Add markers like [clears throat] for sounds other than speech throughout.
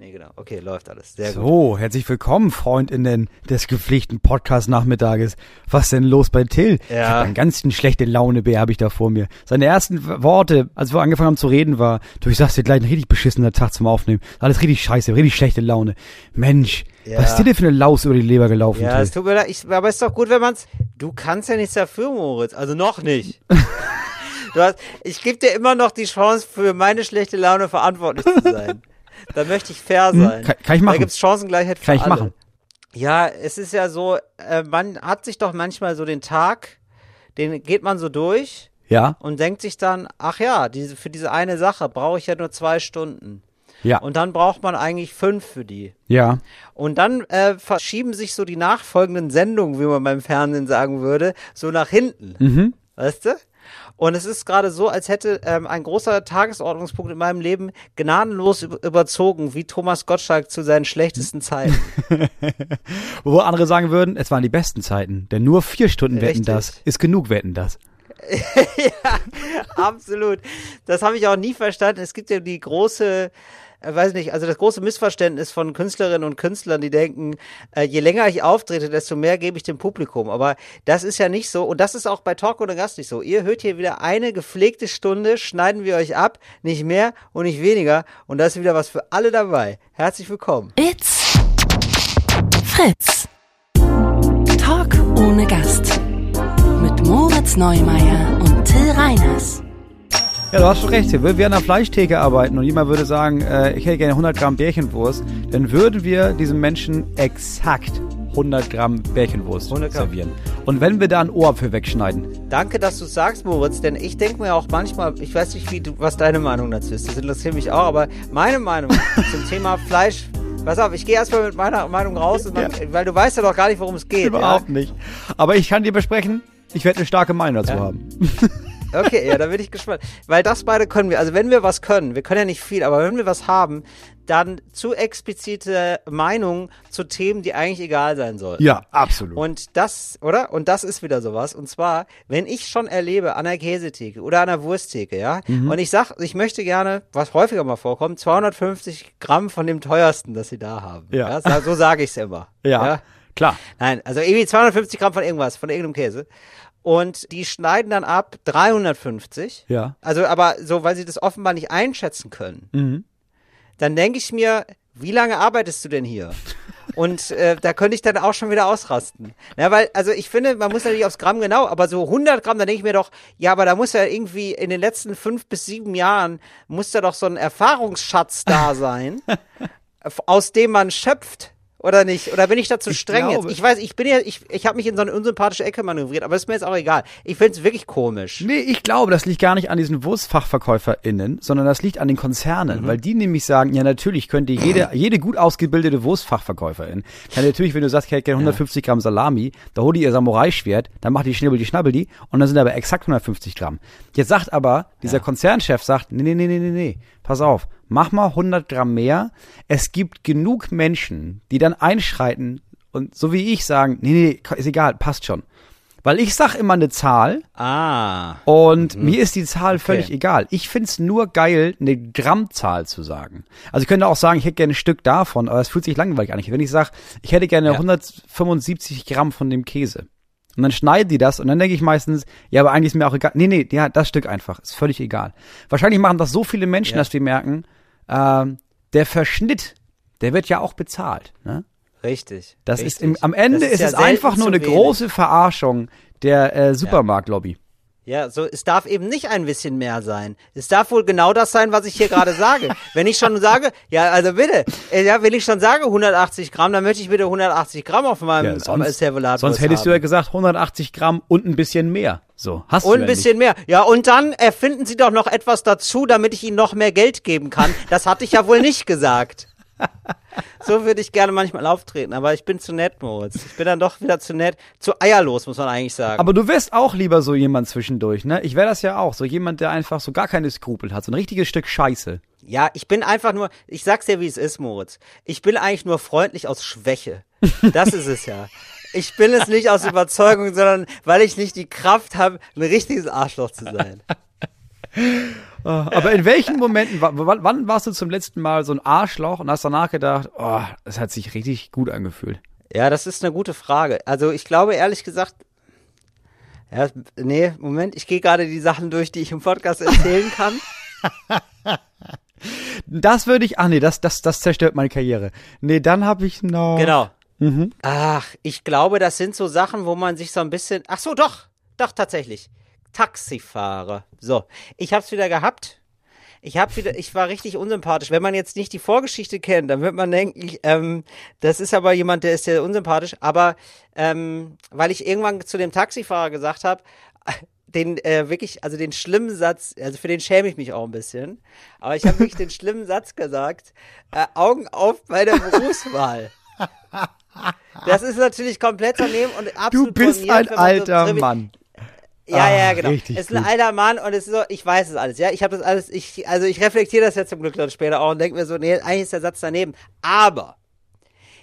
Nee, genau. Okay, läuft alles. Sehr so, gut. So, herzlich willkommen, Freundinnen des gepflichten Podcast-Nachmittages. Was denn los bei Till? Ja. Ich hab einen ganz schlechte Laune-Bär habe ich da vor mir. Seine ersten Worte, als wir angefangen haben zu reden, war, du, ich sag's dir gleich, ein richtig beschissener Tag zum Aufnehmen. Alles richtig scheiße, richtig schlechte Laune. Mensch, Ja. was ist dir denn für eine Laus über die Leber gelaufen, Ja, Till? es tut mir leid, ich, aber es ist doch gut, wenn man's. Du kannst ja nichts dafür, Moritz. Also noch nicht. [laughs] du hast, ich gebe dir immer noch die Chance, für meine schlechte Laune verantwortlich zu sein. Da möchte ich fair sein. Hm, kann- kann ich machen. Da gibt's Chancengleichheit für Kann ich alle. machen. Ja, es ist ja so, äh, man hat sich doch manchmal so den Tag, den geht man so durch Ja, und denkt sich dann, ach ja, diese, für diese eine Sache brauche ich ja nur zwei Stunden. ja, Und dann braucht man eigentlich fünf für die. ja. Und dann äh, verschieben sich so die nachfolgenden Sendungen, wie man beim Fernsehen sagen würde, so nach hinten. Mhm. Weißt du? Und es ist gerade so, als hätte ähm, ein großer Tagesordnungspunkt in meinem Leben gnadenlos über überzogen, wie Thomas Gottschalk zu seinen schlechtesten Zeiten. [laughs] Wo andere sagen würden, es waren die besten Zeiten. Denn nur vier Stunden wetten Richtig. das ist genug wetten das. [laughs] Absolut. Das habe ich auch nie verstanden. Es gibt ja die große, äh, weiß nicht, also das große Missverständnis von Künstlerinnen und Künstlern, die denken, äh, je länger ich auftrete, desto mehr gebe ich dem Publikum. Aber das ist ja nicht so. Und das ist auch bei Talk oder Gast nicht so. Ihr hört hier wieder eine gepflegte Stunde, schneiden wir euch ab, nicht mehr und nicht weniger. Und da ist wieder was für alle dabei. Herzlich willkommen. It's Fritz. Talk ohne Gast. Mit Moritz Neumeier und Till Reiners. Ja, du hast schon recht. Hier würden wir an der Fleischtheke arbeiten und jemand würde sagen, äh, ich hätte gerne 100 Gramm Bärchenwurst, dann würden wir diesem Menschen exakt 100 Gramm Bärchenwurst 100 Gramm. servieren. Und wenn wir da ein Ohrapfel wegschneiden, Danke, dass du sagst, Moritz, denn ich denke mir auch manchmal, ich weiß nicht, wie du, was deine Meinung dazu ist, das interessiert mich auch, aber meine Meinung [laughs] zum Thema Fleisch, pass auf, ich gehe erstmal mit meiner Meinung raus, und dann, weil du weißt ja doch gar nicht, worum es geht. überhaupt nicht. Aber ich kann dir besprechen, ich werde eine starke Meinung dazu Ja. haben. [laughs] Ja? Okay, ja, da bin ich gespannt. Weil das beide können wir, also wenn wir was können, wir können ja nicht viel, aber wenn wir was haben, dann zu explizite Meinungen zu Themen, die eigentlich egal sein sollten. Ja, absolut. Und das, oder? Und das ist wieder sowas. Und zwar, wenn ich schon erlebe an der Käsetheke oder an der Wursttheke, ja, Mhm. und ich sag, ich möchte gerne, was häufiger mal vorkommt, 250 Gramm von dem teuersten, das sie da haben. Ja. so, so sage ich es immer. ja, klar. Nein, also irgendwie 250 Gramm von irgendwas, von irgendeinem Käse. Und die schneiden dann ab 350. Ja. Also, aber so, weil sie das offenbar nicht einschätzen können. Mhm. Dann denke ich mir, wie lange arbeitest du denn hier? [laughs] Und äh, da könnte ich dann auch schon wieder ausrasten. Na, weil, also ich finde, man muss natürlich aufs Gramm genau, aber so 100 Gramm, da denke ich mir doch, ja, aber da muss ja irgendwie in den letzten fünf bis sieben Jahren, muss da doch so ein Erfahrungsschatz da [laughs] sein, aus dem man schöpft. Oder nicht? Oder bin ich da zu Ich streng glaube- jetzt? Ich weiß, ich bin ja, ich, ich habe mich in so eine unsympathische Ecke manövriert, aber ist mir jetzt auch egal. Ich finde es wirklich komisch. Nee, ich glaube, das liegt gar nicht an diesen WurstfachverkäuferInnen, sondern das liegt an den Konzernen, weil die nämlich sagen, ja natürlich könnte jede, [clears throat] jede gut ausgebildete Wurstfachverkäuferin, kann natürlich, wenn du sagst, ich hätte gerne 150 Gramm Salami, da holt die ihr Samurai-Schwert, dann macht die schnibbel die schnabbel die und dann sind aber exakt 150 Gramm. Jetzt sagt aber, dieser Konzernchef sagt, nee, nee, nee, nee, nee, nee, pass auf, mach mal 100 Gramm mehr. Es gibt genug Menschen, die dann einschreiten und so wie ich sagen, nee, nee, ist egal, passt schon. Weil ich sag immer eine Zahl Ah. und mir ist die Zahl völlig Okay. egal. Ich find's nur geil, eine Grammzahl zu sagen. Also ich könnte auch sagen, ich hätte gerne ein Stück davon, aber es fühlt sich langweilig an. Wenn ich sage, ich hätte gerne Ja. 175 Gramm von dem Käse. Und dann schneiden die das und dann denke ich meistens, ja, aber eigentlich ist mir auch egal. Nee, nee, ja, das Stück einfach. Ist völlig egal. Wahrscheinlich machen das so viele Menschen, Ja. dass wir merken, ähm, der Verschnitt, der wird ja auch bezahlt. Ne? Richtig. Das richtig. ist im, am Ende Das ist, ja es einfach nur eine wenig. große Verarschung der äh, Supermarktlobby. Ja, so, es darf eben nicht ein bisschen mehr sein. Es darf wohl genau das sein, was ich hier gerade sage. [laughs] Wenn ich schon sage, ja, also bitte, äh, ja, wenn ich schon sage 180 Gramm, dann möchte ich bitte 180 Gramm auf meinem Ja, sonst, Servolat sonst hättest du ja gesagt 180 Gramm und ein bisschen mehr. So, hast du Und ja ein bisschen mehr. Ja, und dann erfinden Sie doch noch etwas dazu, damit ich Ihnen noch mehr Geld geben kann. Das hatte ich ja wohl nicht gesagt. [laughs] So würde ich gerne manchmal auftreten, aber ich bin zu nett, Moritz. Ich bin dann doch wieder zu nett. Zu eierlos, muss man eigentlich sagen. Aber du wärst auch lieber so jemand zwischendurch, ne? Ich wäre das ja auch. So jemand, der einfach so gar keine Skrupel hat. So ein richtiges Stück Scheiße. Ja, ich bin einfach nur, ich sag's dir, wie es ist, Moritz. Ich bin eigentlich nur freundlich aus Schwäche. Das ist es ja. Ich bin es nicht aus Überzeugung, sondern weil ich nicht die Kraft habe, ein richtiges Arschloch zu sein. [laughs] Oh, aber in welchen Momenten, wa- wann, wann warst du zum letzten Mal so ein Arschloch und hast danach gedacht, oh, das hat sich richtig gut angefühlt? Ja, das ist eine gute Frage. Also ich glaube ehrlich gesagt, ja, nee, Moment, ich gehe gerade die Sachen durch, die ich im Podcast erzählen kann. [laughs] Das würde ich, ach nee, das, das, das zerstört meine Karriere. Nee, dann habe ich noch. Genau. Mhm. Ach, ich glaube, das sind so Sachen, wo man sich so ein bisschen. Ach so, doch, doch tatsächlich. Taxifahrer. So, ich hab's wieder gehabt. Ich hab wieder, ich war richtig unsympathisch. Wenn man jetzt nicht die Vorgeschichte kennt, dann wird man denken, ich, ähm, das ist aber jemand, der ist sehr unsympathisch. Aber ähm, weil ich irgendwann zu dem Taxifahrer gesagt habe, den äh, wirklich, also den schlimmen Satz, also für den schäme ich mich auch ein bisschen. Aber ich habe wirklich den schlimmen Satz gesagt: äh, Augen auf bei der Berufswahl. Das ist natürlich komplett daneben und Du absolut bist borniert, ein so alter trivi- Mann. Ja, ja, Ah, genau. Es ist ein gut. alter Mann und es ist so, ich weiß es alles, ja. Ich habe das alles, ich, also ich reflektiere das jetzt zum Glück dann später auch und denke mir so, nee, eigentlich ist der Satz daneben. Aber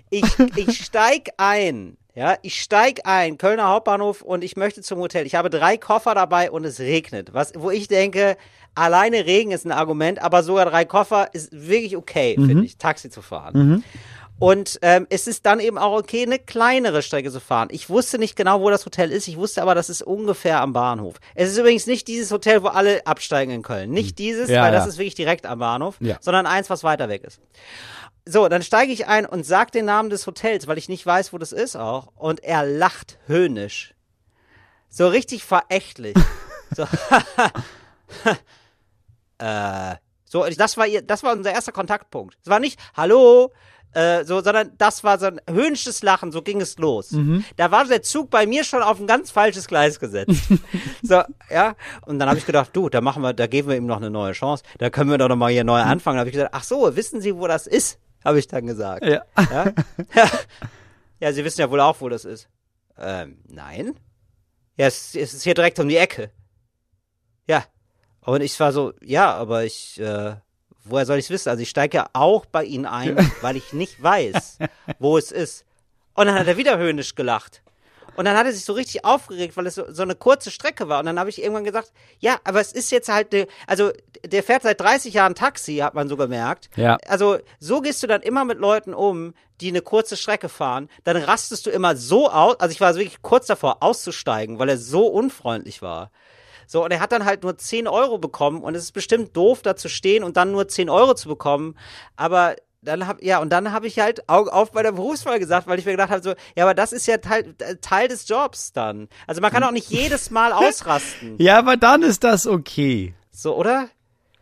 ich, [laughs] ich steig ein, ja, ich steig ein, Kölner Hauptbahnhof und ich möchte zum Hotel. Ich habe drei Koffer dabei und es regnet. Was, wo ich denke, alleine Regen ist ein Argument, aber sogar drei Koffer ist wirklich okay, Mhm. finde ich, Taxi zu fahren. Und ähm, es ist dann eben auch okay, eine kleinere Strecke zu fahren. Ich wusste nicht genau, wo das Hotel ist. Ich wusste aber, das ist ungefähr am Bahnhof. Es ist übrigens nicht dieses Hotel, wo alle absteigen in Köln. Nicht dieses, Ja, weil das ja. ist wirklich direkt am Bahnhof, Ja. sondern eins, was weiter weg ist. So, dann steige ich ein und sag den Namen des Hotels, weil ich nicht weiß, wo das ist auch. Und er lacht höhnisch. So richtig verächtlich. [laughs] so, [laughs] äh, so, das war ihr, das war unser erster Kontaktpunkt. Es war nicht, hallo, äh, so, sondern das war so ein höhnisches Lachen, so ging es los. Da war der Zug bei mir schon auf ein ganz falsches Gleis gesetzt. [laughs] so, ja. Und dann habe ich gedacht, du, da machen wir, da geben wir ihm noch eine neue Chance. Da können wir doch noch mal hier neu anfangen. Da habe ich gesagt, ach so, wissen Sie, wo das ist? Habe ich dann gesagt. Ja. Ja? ja. [laughs] ja, Sie wissen ja wohl auch, wo das ist. Ähm, nein. Ja, es, es ist hier direkt um die Ecke. Ja. Und ich war so, ja, aber ich, äh, woher soll ich es wissen? Also ich steige ja auch bei Ihnen ein, [laughs] weil ich nicht weiß, wo es ist. Und dann hat er wieder höhnisch gelacht. Und dann hat er sich so richtig aufgeregt, weil es so, so eine kurze Strecke war. Und dann habe ich irgendwann gesagt, ja, aber es ist jetzt halt, ne, also der fährt seit 30 Jahren Taxi, hat man so gemerkt. Ja. Also so gehst du dann immer mit Leuten um, die eine kurze Strecke fahren. Dann rastest du immer so aus, also ich war wirklich kurz davor auszusteigen, weil er so unfreundlich war. So, und er hat dann halt nur 10 Euro bekommen und es ist bestimmt doof, da zu stehen und dann nur 10 Euro zu bekommen. Aber dann hab, ja, und dann habe ich halt Augen auf bei der Berufswahl gesagt, weil ich mir gedacht habe, so, ja, aber das ist ja Teil, äh, Teil des Jobs dann. Also man kann auch nicht jedes Mal [laughs] ausrasten. Ja, aber dann ist das okay. So, oder?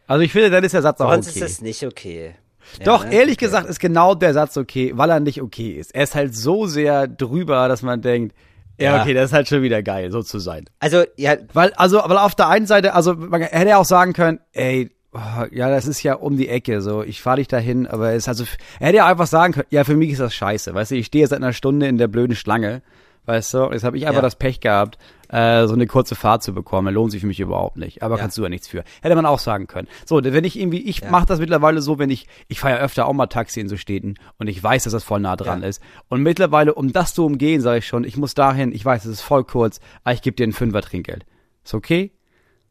Also ich finde, dann ist der Satz auch Sonst okay. ist es nicht okay. Ja, Doch, ne? ehrlich gesagt ist genau der Satz okay, weil er nicht okay ist. Er ist halt so sehr drüber, dass man denkt, ja, Ja. okay, das ist halt schon wieder geil, so zu sein. Also, ja, Weil, also, weil auf der einen Seite, also man hätte ja auch sagen können, ey, oh, ja, das ist ja um die Ecke, so, ich fahre dich dahin, aber es ist also, er hätte ja einfach sagen können, ja, für mich ist das scheiße, weißt du, ich stehe seit einer Stunde in der blöden Schlange, weißt du, jetzt habe ich einfach Ja. das Pech gehabt, äh, so eine kurze Fahrt zu bekommen, lohnt sich für mich überhaupt nicht, aber Ja. kannst du ja nichts für. Hätte man auch sagen können. So, wenn ich irgendwie, ich Ja. mache das mittlerweile so, wenn ich, ich fahre ja öfter auch mal Taxi in so Städten und ich weiß, dass das voll nah dran ist. Und mittlerweile, um das zu umgehen, sage ich schon, ich muss dahin, ich weiß, es ist voll kurz, aber ich gebe dir ein Fünfer Trinkgeld. Ist okay?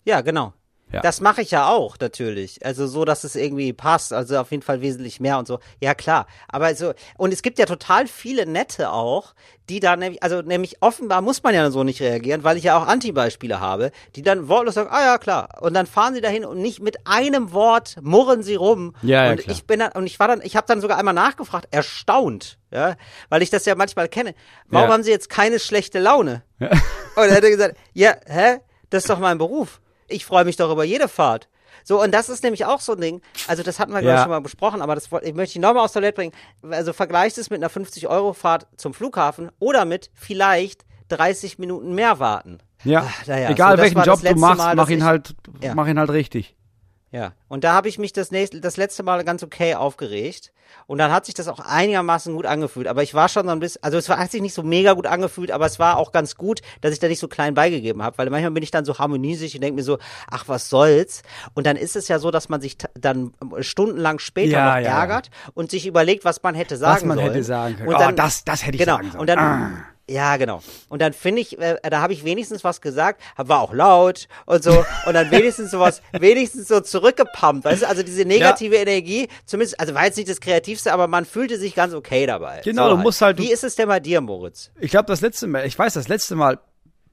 ja, genau. Ja. Das mache ich ja auch, natürlich. Also so, dass es irgendwie passt. Also auf jeden Fall wesentlich mehr und so. Ja, klar. Aber so, und es gibt ja total viele Nette auch, die da nämlich, also nämlich offenbar muss man ja so nicht reagieren, weil ich ja auch Antibeispiele habe, die dann wortlos sagen, ah ja, klar. Und dann fahren sie dahin und nicht mit einem Wort murren sie rum. Ja, ja, und klar. ich bin dann, und ich war dann, ich habe dann sogar einmal nachgefragt, erstaunt, ja, weil ich das ja manchmal kenne. Warum Ja. haben sie jetzt keine schlechte Laune? Und er hat gesagt, ja, hä? Das ist doch mein Beruf. Ich freue mich doch über jede Fahrt. So, und das ist nämlich auch so ein Ding, also das hatten wir, glaube ich, Ja. schon mal besprochen, aber das ich möchte ich nochmal aus der Welt bringen. Also vergleicht es mit einer 50-Euro-Fahrt zum Flughafen oder mit vielleicht 30 Minuten mehr warten. Ja. Ach, naja, Egal so, welchen Job du machst, Mal, mach ihn ich- halt, Ja. mach ihn halt richtig. Ja, und da habe ich mich das, nächste, das letzte Mal ganz okay aufgeregt. Und dann hat sich das auch einigermaßen gut angefühlt. Aber ich war schon so ein bisschen, also es war, hat sich nicht so mega gut angefühlt, aber es war auch ganz gut, dass ich da nicht so klein beigegeben habe. Weil manchmal bin ich dann so harmoniesig und denke mir so, ach, was soll's. Und dann ist es ja so, dass man sich dann stundenlang später Ja, noch ja. ärgert und sich überlegt, was man hätte sagen Was man sollen. hätte sagen können. Und Oh, dann, das- das hätte ich genau, sagen sollen. Und dann, Ah. Ja, genau. Und dann finde ich, äh, da habe ich wenigstens was gesagt, war auch laut und so und dann wenigstens sowas, [laughs] wenigstens so zurückgepumpt, weißt du, also diese negative ja. Energie, zumindest, also war jetzt nicht das Kreativste, aber man fühlte sich ganz okay dabei. Genau, so du halt. musst halt. Wie ist es denn bei dir, Moritz? Ich glaube, das letzte Mal, ich weiß, das letzte Mal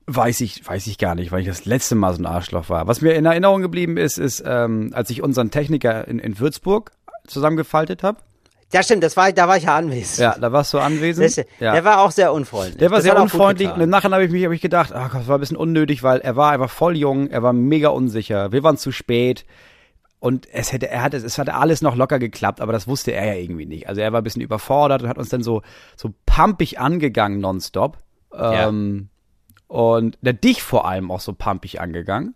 weiß ich, weiß ich gar nicht, weil ich das letzte Mal so ein Arschloch war. Was mir in Erinnerung geblieben ist, ist, ähm, als ich unseren Techniker in, in Würzburg zusammengefaltet habe. Ja, stimmt, das war, da war ich ja anwesend. Ja, da warst du anwesend. Das, ja. Der war auch sehr unfreundlich. Der war das sehr unfreundlich und im Nachhinein habe ich mich hab ich gedacht, ach das war ein bisschen unnötig, weil er war einfach voll jung, er war mega unsicher, wir waren zu spät und es hätte, er hatte, es hatte alles noch locker geklappt, aber das wusste er ja irgendwie nicht. Also er war ein bisschen überfordert und hat uns dann so, so pumpig angegangen nonstop. Ähm, und der dich vor allem auch so pumpig angegangen.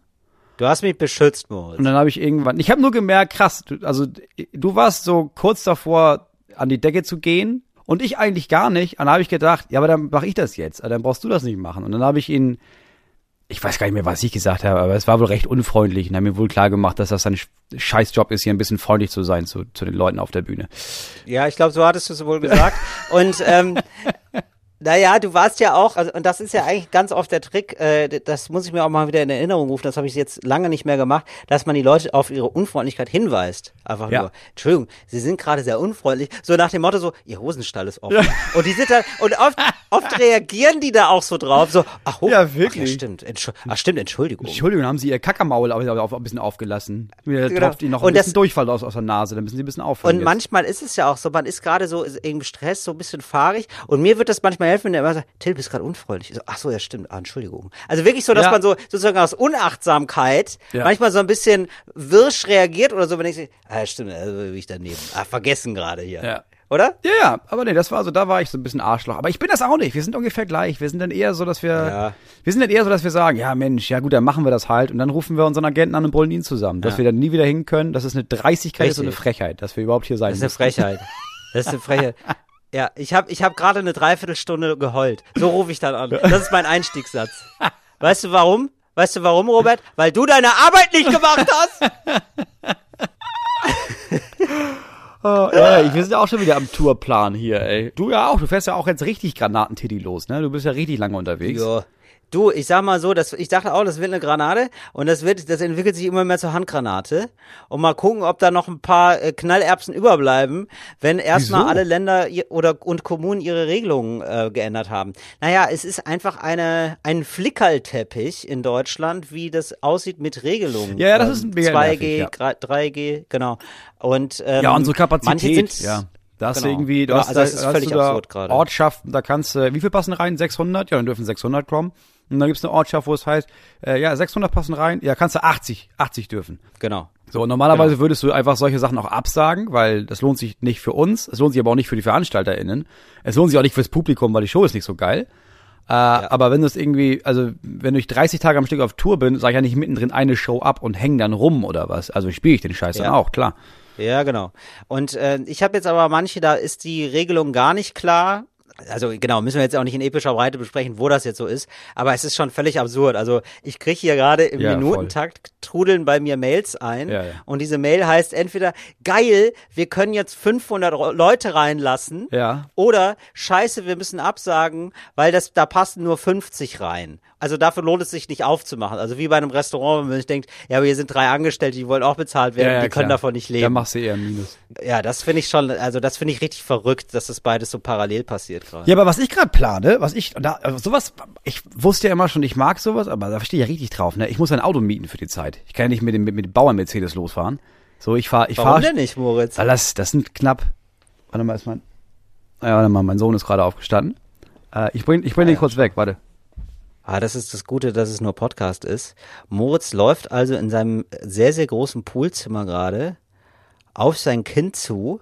Du hast mich beschützt, Moritz. Und dann habe ich irgendwann, ich habe nur gemerkt, krass, du, also du warst so kurz davor, an die Decke zu gehen und ich eigentlich gar nicht. Und dann habe ich gedacht, ja, aber dann mache ich das jetzt, dann brauchst du das nicht machen. Und dann habe ich ihn, ich weiß gar nicht mehr, was ich gesagt habe, aber es war wohl recht unfreundlich und habe mir wohl klar gemacht, dass das sein Scheißjob ist, hier ein bisschen freundlich zu sein zu, zu den Leuten auf der Bühne. Ja, ich glaube, so hattest du es wohl gesagt. [laughs] und ähm, naja, du warst ja auch, also, und das ist ja eigentlich ganz oft der Trick, äh, das muss ich mir auch mal wieder in Erinnerung rufen, das habe ich jetzt lange nicht mehr gemacht, dass man die Leute auf ihre Unfreundlichkeit hinweist. Einfach ja. nur, Entschuldigung, sie sind gerade sehr unfreundlich. So nach dem Motto so, ihr Hosenstall ist offen. Ja. Und die sind da, und oft, oft reagieren die da auch so drauf, so, ach, oh, ja, wirklich. Ach, ja, stimmt, Entsch ach, stimmt, Entschuldigung. Entschuldigung, haben sie ihr Kackermaul auf, ein bisschen aufgelassen. Mir genau. tropft ihnen noch ein und bisschen das, Durchfall aus, aus der Nase, dann müssen sie ein bisschen aufhören. Und jetzt. manchmal ist es ja auch so, man ist gerade so im Stress, so ein bisschen fahrig. Und mir wird das manchmal helfen, wenn der immer sagt, Till, bist gerade unfreundlich. So, ach so, ja, stimmt. Ah, Entschuldigung. Also wirklich so, dass ja. man so sozusagen aus Unachtsamkeit ja. manchmal so ein bisschen wirsch reagiert oder so, wenn ich sehe, ah, stimmt, also bin ich daneben. Ah, vergessen gerade hier. Ja. Oder? Ja, ja, aber nee, das war so, da war ich so ein bisschen Arschloch. Aber ich bin das auch nicht. Wir sind ungefähr gleich. Wir sind dann eher so, dass wir, ja. wir sind dann eher so, dass wir sagen, ja Mensch, ja gut, dann machen wir das halt. Und dann rufen wir unseren Agenten an und brüllen ihn zusammen. Dass wir dann nie wieder hin können. Das ist eine Dreistigkeit, das ist so eine Frechheit, dass wir überhaupt hier sein Das ist eine Frechheit. Das ist eine Frechheit. [laughs] Ja, ich habe ich hab gerade eine Dreiviertelstunde geheult. So rufe ich dann an. Das ist mein Einstiegssatz. Weißt du warum? Weißt du warum, Robert? Weil du deine Arbeit nicht gemacht hast. [laughs] oh, ey, wir sind ja auch schon wieder am Tourplan hier, ey. Du ja auch, du fährst ja auch jetzt richtig Granatentitty los, ne? Du bist ja richtig lange unterwegs. Ja. Du, ich sag mal so, das, ich dachte auch, das wird eine Granate und das wird, das entwickelt sich immer mehr zur Handgranate. Und mal gucken, ob da noch ein paar äh, Knallerbsen überbleiben, wenn erstmal alle Länder oder und Kommunen ihre Regelungen äh, geändert haben. Naja, es ist einfach eine ein Flickerlteppich in Deutschland, wie das aussieht mit Regelungen. Ja, ja das ist ein 2G, ja. 3G, genau. Und ähm, ja, unsere Kapazität, ja. Da hast genau. du irgendwie, du ja, hast, also das da, ist völlig du da absurd Ortschaften, da kannst du, wie viel passen rein? 600? Ja, dann dürfen 600 kommen. Und dann gibt's eine Ortschaft, wo es heißt, äh, ja, 600 passen rein, ja, kannst du 80, 80 dürfen. Genau. So, normalerweise genau. würdest du einfach solche Sachen auch absagen, weil das lohnt sich nicht für uns, es lohnt sich aber auch nicht für die VeranstalterInnen. Es lohnt sich auch nicht fürs Publikum, weil die Show ist nicht so geil. Äh, ja. Aber wenn du es irgendwie, also wenn ich 30 Tage am Stück auf Tour bin, sage ich ja nicht mittendrin eine Show ab und häng dann rum oder was. Also spiele ich den Scheiß ja. dann auch, klar. Ja, genau. Und äh, ich habe jetzt aber manche, da ist die Regelung gar nicht klar also genau, müssen wir jetzt auch nicht in epischer Breite besprechen, wo das jetzt so ist, aber es ist schon völlig absurd. Also ich kriege hier gerade im ja, Minutentakt voll. trudeln bei mir Mails ein ja, ja. und diese Mail heißt entweder geil, wir können jetzt 500 Leute reinlassen ja. oder scheiße, wir müssen absagen, weil das da passen nur 50 rein. Also dafür lohnt es sich nicht aufzumachen. Also wie bei einem Restaurant, wenn man sich denkt, ja, aber hier sind drei Angestellte, die wollen auch bezahlt werden, die können davon nicht leben. Da machst du eher ein Minus. Ja, das finde ich schon, also das finde ich richtig verrückt, dass das beides so parallel passiert gerade. Ja, aber was ich gerade plane, was ich, da, also sowas, ich wusste ja immer schon, ich mag sowas, aber da stehe ich ja richtig drauf, ne? Ich muss ein Auto mieten für die Zeit. Ich kann ja nicht mit dem, mit, mit dem Bauern-Mercedes losfahren. So, ich fahre, ich fahre. Warum fahr, denn nicht, Moritz? Weil das, das sind knapp, warte mal, ist mein, ja, warte mal, mein Sohn ist gerade aufgestanden. Äh, ich bring, ich bring ah, den ja. kurz weg, warte. Ah, das ist das Gute, dass es nur Podcast ist. Moritz läuft also in seinem sehr, sehr großen Poolzimmer gerade auf sein Kind zu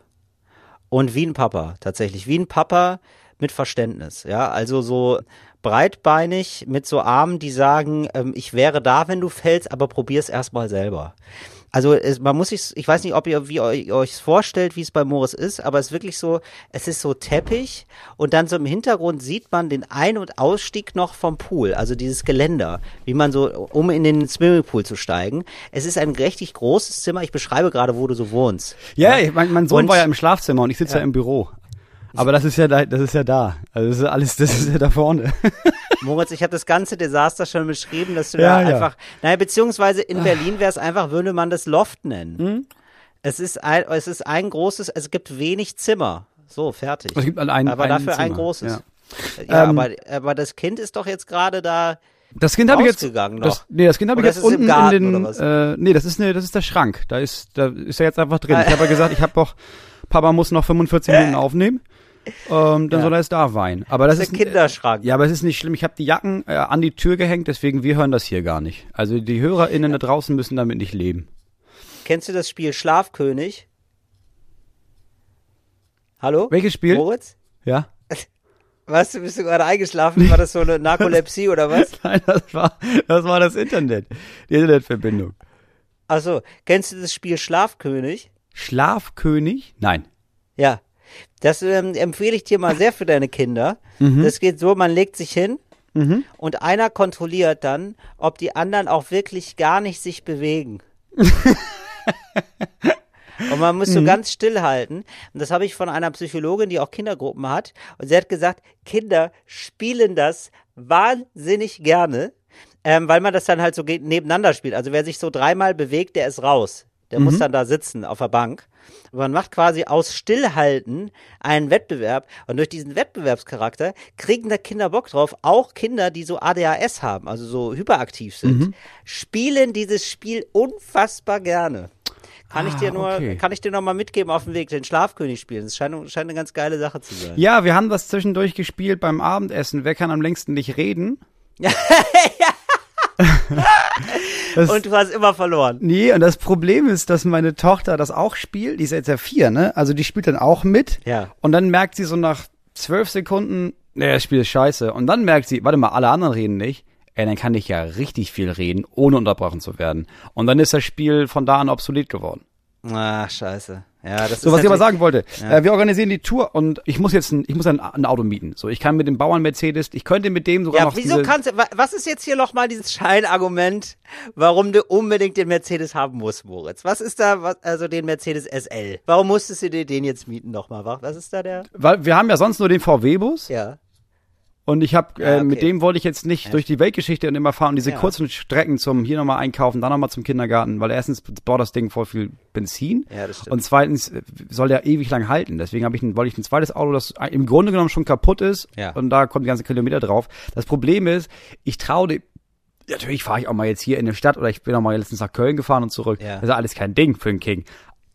und wie ein Papa, tatsächlich. Wie ein Papa, mit Verständnis. Ja, also so breitbeinig mit so Armen, die sagen, ähm, ich wäre da, wenn du fällst, aber probier's erstmal selber. Also es, man muss sich, ich weiß nicht, ob ihr wie euch vorstellt, wie es bei Morris ist, aber es ist wirklich so, es ist so Teppich und dann so im Hintergrund sieht man den Ein- und Ausstieg noch vom Pool, also dieses Geländer, wie man so, um in den Swimmingpool zu steigen. Es ist ein richtig großes Zimmer. Ich beschreibe gerade, wo du so wohnst. Ja, ja. Mein, mein, Sohn und, war ja im Schlafzimmer und ich sitze ja. ja im Büro. Aber das ist ja da, das ist ja da. Also das ist alles, das ist ja da vorne. Moritz, ich habe das ganze Desaster schon beschrieben, dass du Ja, da ja. einfach, naja, beziehungsweise in Berlin wäre es einfach, würde man das Loft nennen. Hm? Es ist ein, es ist ein großes, es gibt wenig Zimmer. So, fertig. Es gibt ein, ein, aber ein dafür ein Zimmer, großes. ja. Ja, Ähm, aber, aber das Kind ist doch jetzt gerade da. Das Kind habe ich jetzt. Das, nee, das Kind habe ich jetzt unten Garten in den. Äh, nee, das ist ne, das ist der Schrank. Da ist, da ist er jetzt einfach drin. Ich habe ja gesagt, ich habe doch, Papa muss noch 45 Minuten [laughs] aufnehmen. Ähm, dann Ja. soll er jetzt da weinen. Aber das Das ist ist der Kinderschrank. Ja, aber es ist nicht schlimm. Ich habe die Jacken äh, an die Tür gehängt, deswegen wir hören das hier gar nicht. Also die HörerInnen da draußen müssen damit nicht leben. Kennst du das Spiel Schlafkönig? Hallo? Welches Spiel? Moritz? Ja? [laughs] Was, bist du gerade eingeschlafen? War das so eine Narkolepsie oder was? [laughs] Nein, das war, das war das Internet. Die Internetverbindung. Achso, kennst du das Spiel Schlafkönig? Schlafkönig? Nein. Ja. Das ähm, empfehle ich dir mal sehr für deine Kinder. Mhm. Das geht so, man legt sich hin und einer kontrolliert dann, ob die anderen auch wirklich gar nicht sich bewegen. [laughs] Und man muss Mhm. so ganz still halten. Und das habe ich von einer Psychologin, die auch Kindergruppen hat. Und sie hat gesagt, Kinder spielen das wahnsinnig gerne, ähm, weil man das dann halt so nebeneinander spielt. Also wer sich so dreimal bewegt, der ist raus. Der Mhm. muss dann da sitzen auf der Bank. Und man macht quasi aus Stillhalten einen Wettbewerb. Und durch diesen Wettbewerbscharakter kriegen da Kinder Bock drauf. Auch Kinder, die so ADHS haben, also so hyperaktiv sind, Mhm. spielen dieses Spiel unfassbar gerne. Kann ich Ah, dir nur, okay. kann ich dir noch mal mitgeben auf dem Weg, den Schlafkönig spielen. Das scheint, scheint eine ganz geile Sache zu sein. Ja, wir haben das zwischendurch gespielt beim Abendessen. Wer kann am längsten nicht reden? [laughs] [laughs] Das- Und du hast immer verloren. Nee, und das Problem ist, dass meine Tochter das auch spielt. Die ist jetzt ja vier, ne? Also die spielt dann auch mit. Ja. Und dann merkt sie so nach zwölf Sekunden, nee, das Spiel ist scheiße. Und dann merkt sie, warte mal, alle anderen reden nicht. Ey, dann kann ich ja richtig viel reden, ohne unterbrochen zu werden. Und dann ist das Spiel von da an obsolet geworden. Ach, scheiße. Ja, das So, ist was ich aber sagen wollte, Ja. äh, wir organisieren die Tour und ich muss jetzt ein, ich muss ein, ein Auto mieten. So, ich kann mit dem Bauern Mercedes, ich könnte mit dem sogar Ja, noch wieso kannst du, wa- was ist jetzt hier nochmal dieses Scheinargument, warum du unbedingt den Mercedes haben musst, Moritz? Was ist da, was, also den Mercedes SL? Warum musstest du dir den jetzt mieten nochmal? wa- Was ist da der? weil wir haben ja sonst nur den VW-Bus Ja. Und ich habe, Ja, äh, mit okay. dem wollte ich jetzt nicht durch die Weltgeschichte und immer fahren und diese Ja. kurzen Strecken zum hier nochmal einkaufen, dann nochmal zum Kindergarten, weil erstens braucht das Ding voll viel Benzin Ja, das stimmt. und zweitens äh, soll der ewig lang halten. Deswegen habe ich ein, wollte ich ein zweites Auto, das im Grunde genommen schon kaputt ist Ja. und da kommen die ganzen Kilometer drauf. Das Problem ist, ich traue Natürlich fahre ich auch mal jetzt hier in der Stadt oder ich bin auch mal letztens nach Köln gefahren und zurück. Ja. Das ist ja alles kein Ding für einen King.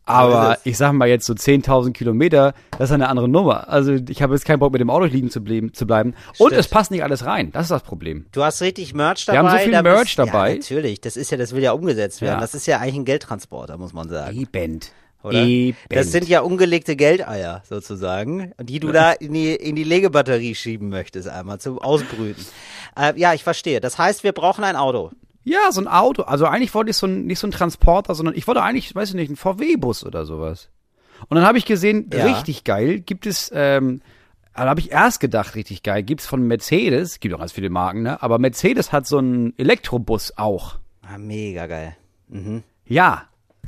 Aber ich sag mal jetzt so 10.000 Kilometer, das ist eine andere Nummer. Also ich habe jetzt keinen Bock mit dem Auto liegen zu bleiben. Bleiben. Und Stimmt. es passt nicht alles rein. Das ist das Problem. Du hast richtig Merch Wir dabei. haben so viel da Merch bist- dabei. Ja, natürlich. Das ist ja, das will ja umgesetzt werden. Ja. Das ist ja eigentlich ein Geldtransporter, muss man sagen. Eben. Oder? Das sind ja ungelegte Geldeier, sozusagen, die du da in die, in die Legebatterie schieben möchtest, einmal zum Ausbrüten. Äh, ja, ich verstehe. Das heißt, wir brauchen ein Auto. Ja, so ein Auto. Also eigentlich wollte ich so ein, nicht so ein Transporter, sondern ich wollte eigentlich, weiß ich nicht, einen VW-Bus oder sowas. Und dann habe ich gesehen, Ja. richtig geil, gibt es, ähm, da habe ich erst gedacht, richtig geil, gibt's von Mercedes, gibt auch ganz viele Marken, ne? Aber Mercedes hat so einen Elektrobus auch. Ah, mega geil. Ja.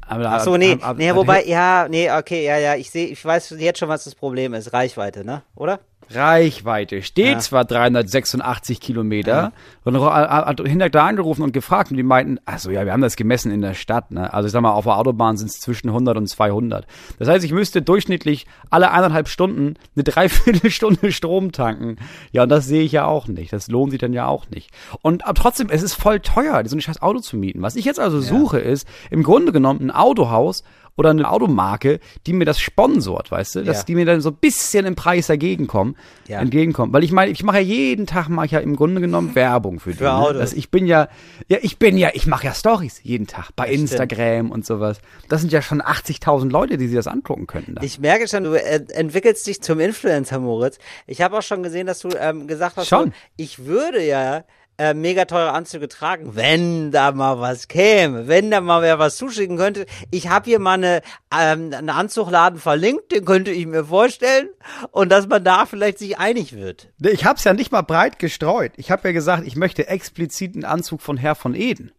Aber, Ach so, nee, aber- nee, aber- wobei, ja, nee, okay, ja, ja, ich sehe, ich weiß jetzt schon, was das Problem ist. Reichweite, ne? Oder? Reichweite steht Ja. zwar 386 Kilometer. Und ro- hat hinter da angerufen und gefragt und die meinten, also ja, wir haben das gemessen in der Stadt. Ne? Also ich sag mal, auf der Autobahn sind es zwischen 100 und 200. Das heißt, ich müsste durchschnittlich alle eineinhalb Stunden eine Dreiviertelstunde [laughs] Strom tanken. Ja, und das sehe ich ja auch nicht. Das lohnt sich dann ja auch nicht. Und aber trotzdem, es ist voll teuer, so ein scheiß Auto zu mieten. Was ich jetzt also suche, ist im Grunde genommen ein Autohaus oder eine Automarke, die mir das sponsort, weißt du, dass Ja. die mir dann so ein bisschen im Preis dagegen kommen, Ja. entgegenkommen. Weil ich meine, ich mache ja jeden Tag mache ich ja im Grunde genommen Werbung für, die. Ne? Autos. Das, ich bin ja, ja, ich bin ja, ich mache ja Stories jeden Tag bei stimmt. Instagram und sowas. Das sind ja schon 80.000 Leute, die sich das angucken könnten. Da. Ich merke schon, du entwickelst dich zum Influencer, Moritz. Ich habe auch schon gesehen, dass du ähm, gesagt hast, Schon. ich würde ja äh, mega teure Anzüge tragen, wenn da mal was käme, wenn da mal wer was zuschicken könnte. Ich habe hier mal eine, ähm, einen Anzugladen verlinkt, den könnte ich mir vorstellen und dass man da vielleicht sich einig wird. Ich habe es ja nicht mal breit gestreut. Ich habe ja gesagt, ich möchte explizit einen Anzug von Herr von Eden.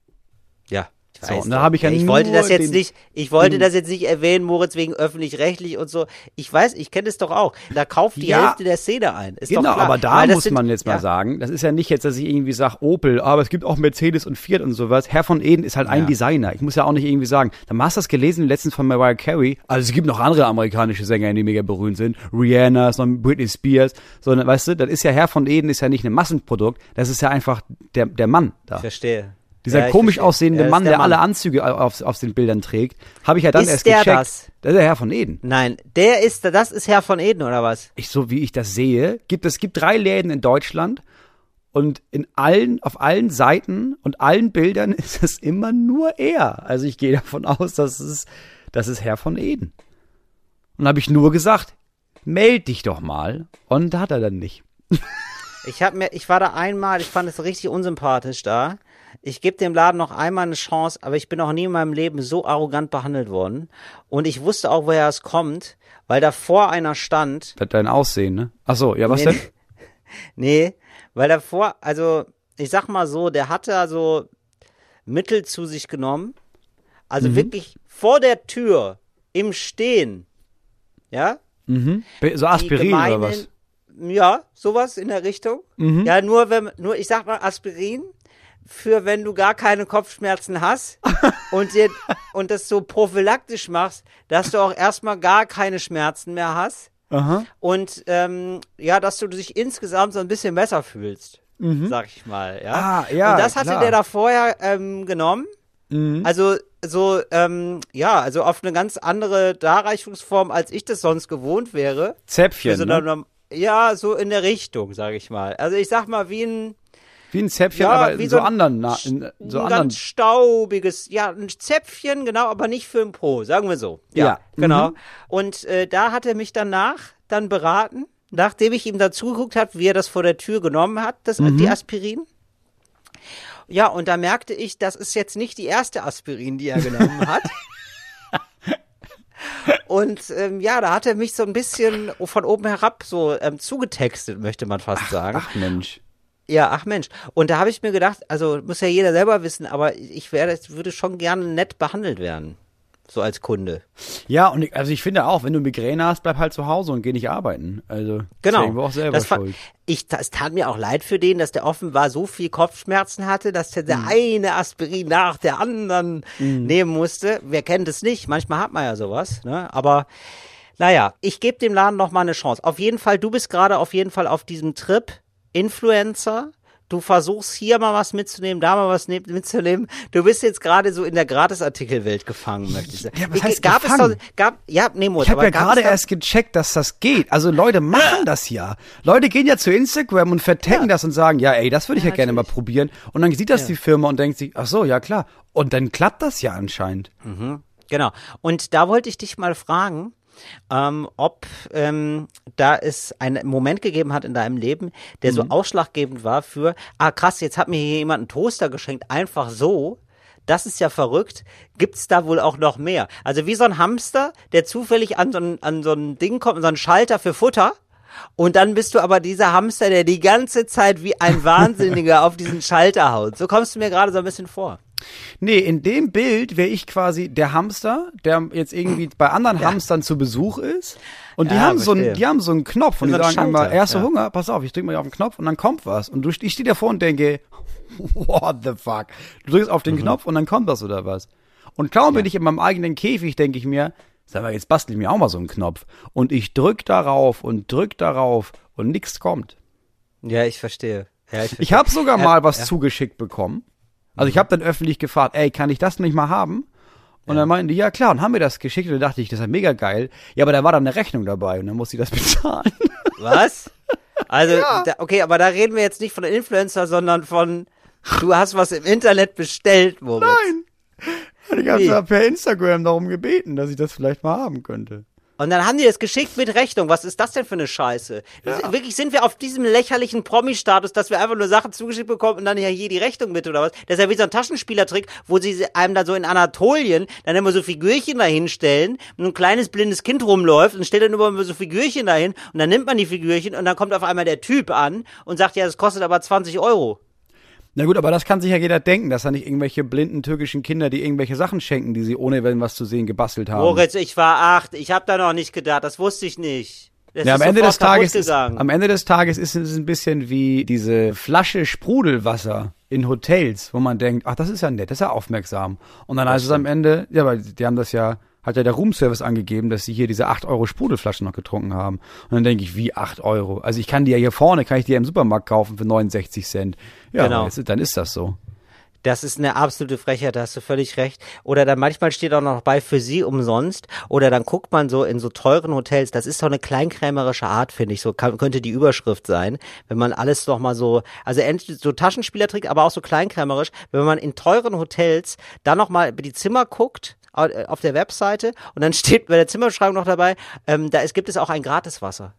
Ja. Ich So, und da habe ich ja ich nur wollte das jetzt den- nicht, ich wollte den- das jetzt nicht erwähnen, Moritz, wegen öffentlich-rechtlich und so. Ich weiß, ich kenne es doch auch. Da kauft die Ja. Hälfte der Szene ein. Ist Genau, aber da muss sind- man jetzt mal ja. sagen, das ist ja nicht jetzt, dass ich irgendwie sage Opel, aber es gibt auch Mercedes und Fiat und sowas. Herr von Eden ist halt ein Ja. Designer. Ich muss ja auch nicht irgendwie sagen, dann hast du das gelesen letztens von Mariah Carey. Also es gibt noch andere amerikanische Sänger, die mega berühmt sind. Rihanna, Britney Spears. Sondern, weißt du, das ist ja Herr von Eden ist ja nicht ein Massenprodukt. Das ist ja einfach der, der Mann da. Ich verstehe. Dieser Ja, komisch verstehe. aussehende Mann, der, der alle Mann. Anzüge auf, auf den Bildern trägt, habe ich ja dann Ist erst der gecheckt. das? Das ist der Herr von Eden. Nein, der ist, das ist Herr von Eden, oder was? ich, so wie ich das sehe, gibt es gibt drei Läden in Deutschland und in allen, auf allen Seiten und allen Bildern [laughs] ist es immer nur er. Also ich gehe davon aus, dass es, das ist Herr von Eden. Und habe ich nur gesagt, meld dich doch mal. Und hat er dann nicht. Ich hab mir, ich war da einmal, ich fand es richtig unsympathisch da. Ich gebe dem Laden noch einmal eine Chance, aber ich bin noch nie in meinem Leben so arrogant behandelt worden. Und ich wusste auch, woher es kommt, weil da vor einer stand. Dein Aussehen, ne? Ach so, ja, was Nee, denn? [laughs] Nee, weil davor, also ich sag mal so, der hatte also Mittel zu sich genommen. Also Mhm. wirklich vor der Tür im Stehen. Ja? Mhm. So Aspirin oder was? Ja, sowas in der Richtung. Mhm. Ja, nur wenn, nur ich sag mal Aspirin für wenn du gar keine Kopfschmerzen hast [laughs] und dir, und das so prophylaktisch machst, dass du auch erstmal gar keine Schmerzen mehr hast Aha. und ähm, ja, dass du dich insgesamt so ein bisschen besser fühlst, sag ich mal. Ja? Mhm. Ah, ja, Und das hatte klar. der da vorher ähm, genommen. Mhm. Also so, ähm, ja, also auf eine ganz andere Darreichungsform, als ich das sonst gewohnt wäre. Zäpfchen, so ne? ja, so in der Richtung, sage ich mal. Also ich sag mal, wie ein, Wie ein Zäpfchen, ja, aber wie in so, ein, anderen, na, in, ein so anderen. ganz staubiges, ja, ein Zäpfchen, genau, aber nicht für ein Po, sagen wir so. Ja, Ja, genau. mhm. Und äh, da hat er mich danach dann beraten, nachdem ich ihm da zugeguckt habe, wie er das vor der Tür genommen hat, das, Mhm. die Aspirin. Ja, und da merkte ich, das ist jetzt nicht die erste Aspirin, die er genommen [laughs] hat. Und ähm, ja, da hat er mich so ein bisschen von oben herab so ähm, zugetextet, möchte man fast sagen. Ach Mensch. Ja, ach Mensch. Und da habe ich mir gedacht, also muss ja jeder selber wissen, aber ich wäre, würde schon gerne nett behandelt werden. So als Kunde. Ja, und ich, also ich finde auch, wenn du Migräne hast, bleib halt zu Hause und geh nicht arbeiten. Also Genau. irgendwo auch selber das schuld. Ich, es tat mir auch leid für den, dass der offenbar so viel Kopfschmerzen hatte, dass der, Mhm. eine Aspirin nach der anderen nehmen musste. Wer kennt es nicht? Manchmal hat man ja sowas, ne? Aber naja, ich gebe dem Laden noch mal eine Chance. Auf jeden Fall, du bist gerade auf jeden Fall auf diesem Trip Influencer. Du versuchst hier mal was mitzunehmen, da mal was ne- mitzunehmen. Du bist jetzt gerade so in der Gratisartikelwelt gefangen, möchte ich sagen. Ja, was Ich- heißt gab gefangen? es doch, gab, ja, nee, Moritz, Ich habe ja gerade erst gecheckt, dass das geht. Also Leute machen das ja. Leute gehen ja zu Instagram und vertaggen das und sagen, ja, ey, das würde ich ja, gerne mal probieren. Und dann sieht das die Firma und denkt sich, ach so, ja klar. Und dann klappt das ja anscheinend. Genau. Und da wollte ich dich mal fragen, ähm, ob ähm, da es einen Moment gegeben hat in deinem Leben, der Mhm. so ausschlaggebend war für, ah krass, jetzt hat mir hier jemand einen Toaster geschenkt, einfach so. Das ist ja verrückt. Gibt's da wohl auch noch mehr? Also wie so ein Hamster, der zufällig an so ein, an so ein Ding kommt, so ein Schalter für Futter. Und dann bist du aber dieser Hamster, der die ganze Zeit wie ein [laughs] Wahnsinniger auf diesen Schalter haut. So kommst du mir gerade so ein bisschen vor. Nee, in dem Bild wäre ich quasi der Hamster, der jetzt irgendwie [clears throat] bei anderen Hamstern zu Besuch ist. Und die Ja, haben so einen, verstehe. die haben so einen Knopf und die sagen immer, Schalter, erste ja. Hunger, pass auf, ich drück mal auf den Knopf und dann kommt was. Und du, ich stehe davor und denke, [laughs] what the fuck? Du drückst auf den Mhm. Knopf und dann kommt was oder was. Und kaum bin ich in meinem eigenen Käfig, denke ich mir, sag mal, jetzt bastel ich mir auch mal so einen Knopf. Und ich drück darauf und drück darauf und nichts kommt. Ja, ich verstehe. Ja, ich Ich habe sogar Ja, mal was ja. zugeschickt bekommen. Also ich habe dann öffentlich gefragt, ey, kann ich das nicht mal haben? Und dann meinten die, ja klar, und haben mir das geschickt und dann dachte ich, das ist ja mega geil. Ja, aber da war dann eine Rechnung dabei und dann musste ich das [laughs] bezahlen. Was? Also, da, okay, aber da reden wir jetzt nicht von Influencer, sondern von, du hast was im Internet bestellt, Moritz. Nein. Und ich habe ja per Instagram darum gebeten, dass ich das vielleicht mal haben könnte. Und dann haben die das geschickt mit Rechnung. Was ist das denn für eine Scheiße? Wirklich sind wir auf diesem lächerlichen Promi-Status, dass wir einfach nur Sachen zugeschickt bekommen und dann ja hier die Rechnung mit oder was? Das ist ja wie so ein Taschenspielertrick, wo sie einem dann so in Anatolien dann immer so Figürchen dahinstellen und ein kleines blindes Kind rumläuft und stellt dann immer so Figürchen dahin und dann nimmt man die Figürchen und dann kommt auf einmal der Typ an und sagt, ja, das kostet aber 20 Euro. Na gut, aber das kann sich ja jeder denken, dass da nicht irgendwelche blinden türkischen Kinder, die irgendwelche Sachen schenken, die sie ohne wenn was zu sehen gebastelt haben. Moritz, ich war acht. Ich habe da noch nicht gedacht. Das wusste ich nicht. Das Ja, am Ende des Tages ist, am Ende des Tages ist es ein bisschen wie diese Flasche Sprudelwasser in Hotels, wo man denkt, ach, das ist ja nett, das ist ja aufmerksam. Und dann heißt es am Ende, ja, weil die haben das ja, hat ja der Roomservice angegeben, dass sie hier diese 8 Euro Sprudelflaschen noch getrunken haben. Und dann denke ich, wie 8 Euro? Also ich kann die ja hier vorne, kann ich die ja im Supermarkt kaufen für 69 Cent. Ja, Genau. du, dann ist das so. Das ist eine absolute Frechheit, da hast du völlig recht. Oder dann manchmal steht auch noch bei für sie umsonst. Oder dann guckt man so in so teuren Hotels. Das ist doch eine kleinkrämerische Art, finde ich. So kann, könnte die Überschrift sein. Wenn man alles doch mal so, also entweder so Taschenspielertrick, aber auch so kleinkrämerisch. Wenn man in teuren Hotels dann noch mal über die Zimmer guckt, auf der Webseite und dann [laughs] steht bei der Zimmerbeschreibung noch dabei, ähm, da ist, gibt es auch ein Gratiswasser.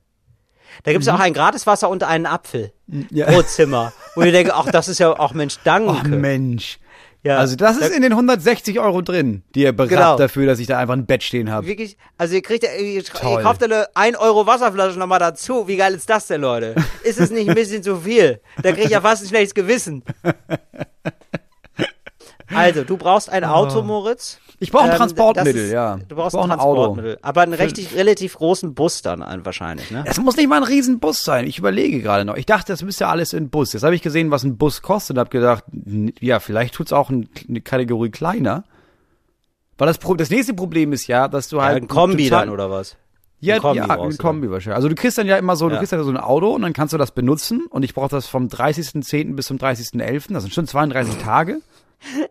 Da gibt es auch ein Gratiswasser und einen Apfel Ja. pro Zimmer. Wo ich denke, ach, das ist ja auch Mensch, danke. Ach Mensch. Ja. Also das ist Da- in den 160 Euro drin, die ihr berappt Genau. dafür, dass ich da einfach ein Bett stehen habe. Wirklich, also ihr kriegt ihr, ihr kauft eine 1 Euro Wasserflasche nochmal dazu. Wie geil ist das denn, Leute? Ist es nicht ein bisschen zu viel? Da krieg ich ja fast ein schlechtes Gewissen. [laughs] Also, du brauchst ein Auto, Moritz. Ich brauche ein Ähm, Transportmittel, ist- ja. Du brauchst brauch ein Transportmittel. Aber einen richtig relativ großen Bus dann ein, wahrscheinlich, ne? Es muss nicht mal ein Riesenbus sein. Ich überlege gerade noch. Ich dachte, das müsste ja alles in Bus. Jetzt habe ich gesehen, was ein Bus kostet und habe gedacht, ja, vielleicht tut's auch ein, eine Kategorie kleiner. Weil das, Pro das nächste Problem ist ja, dass du Ja, halt ein Kombi total- dann, oder was? Ja, ein Kombi ja, ein du Kombi wahrscheinlich. Also du kriegst dann ja immer so, du Ja. kriegst ja so ein Auto und dann kannst du das benutzen und ich brauche das vom 30.10. bis zum 30.11. Das sind schon 32 Tage.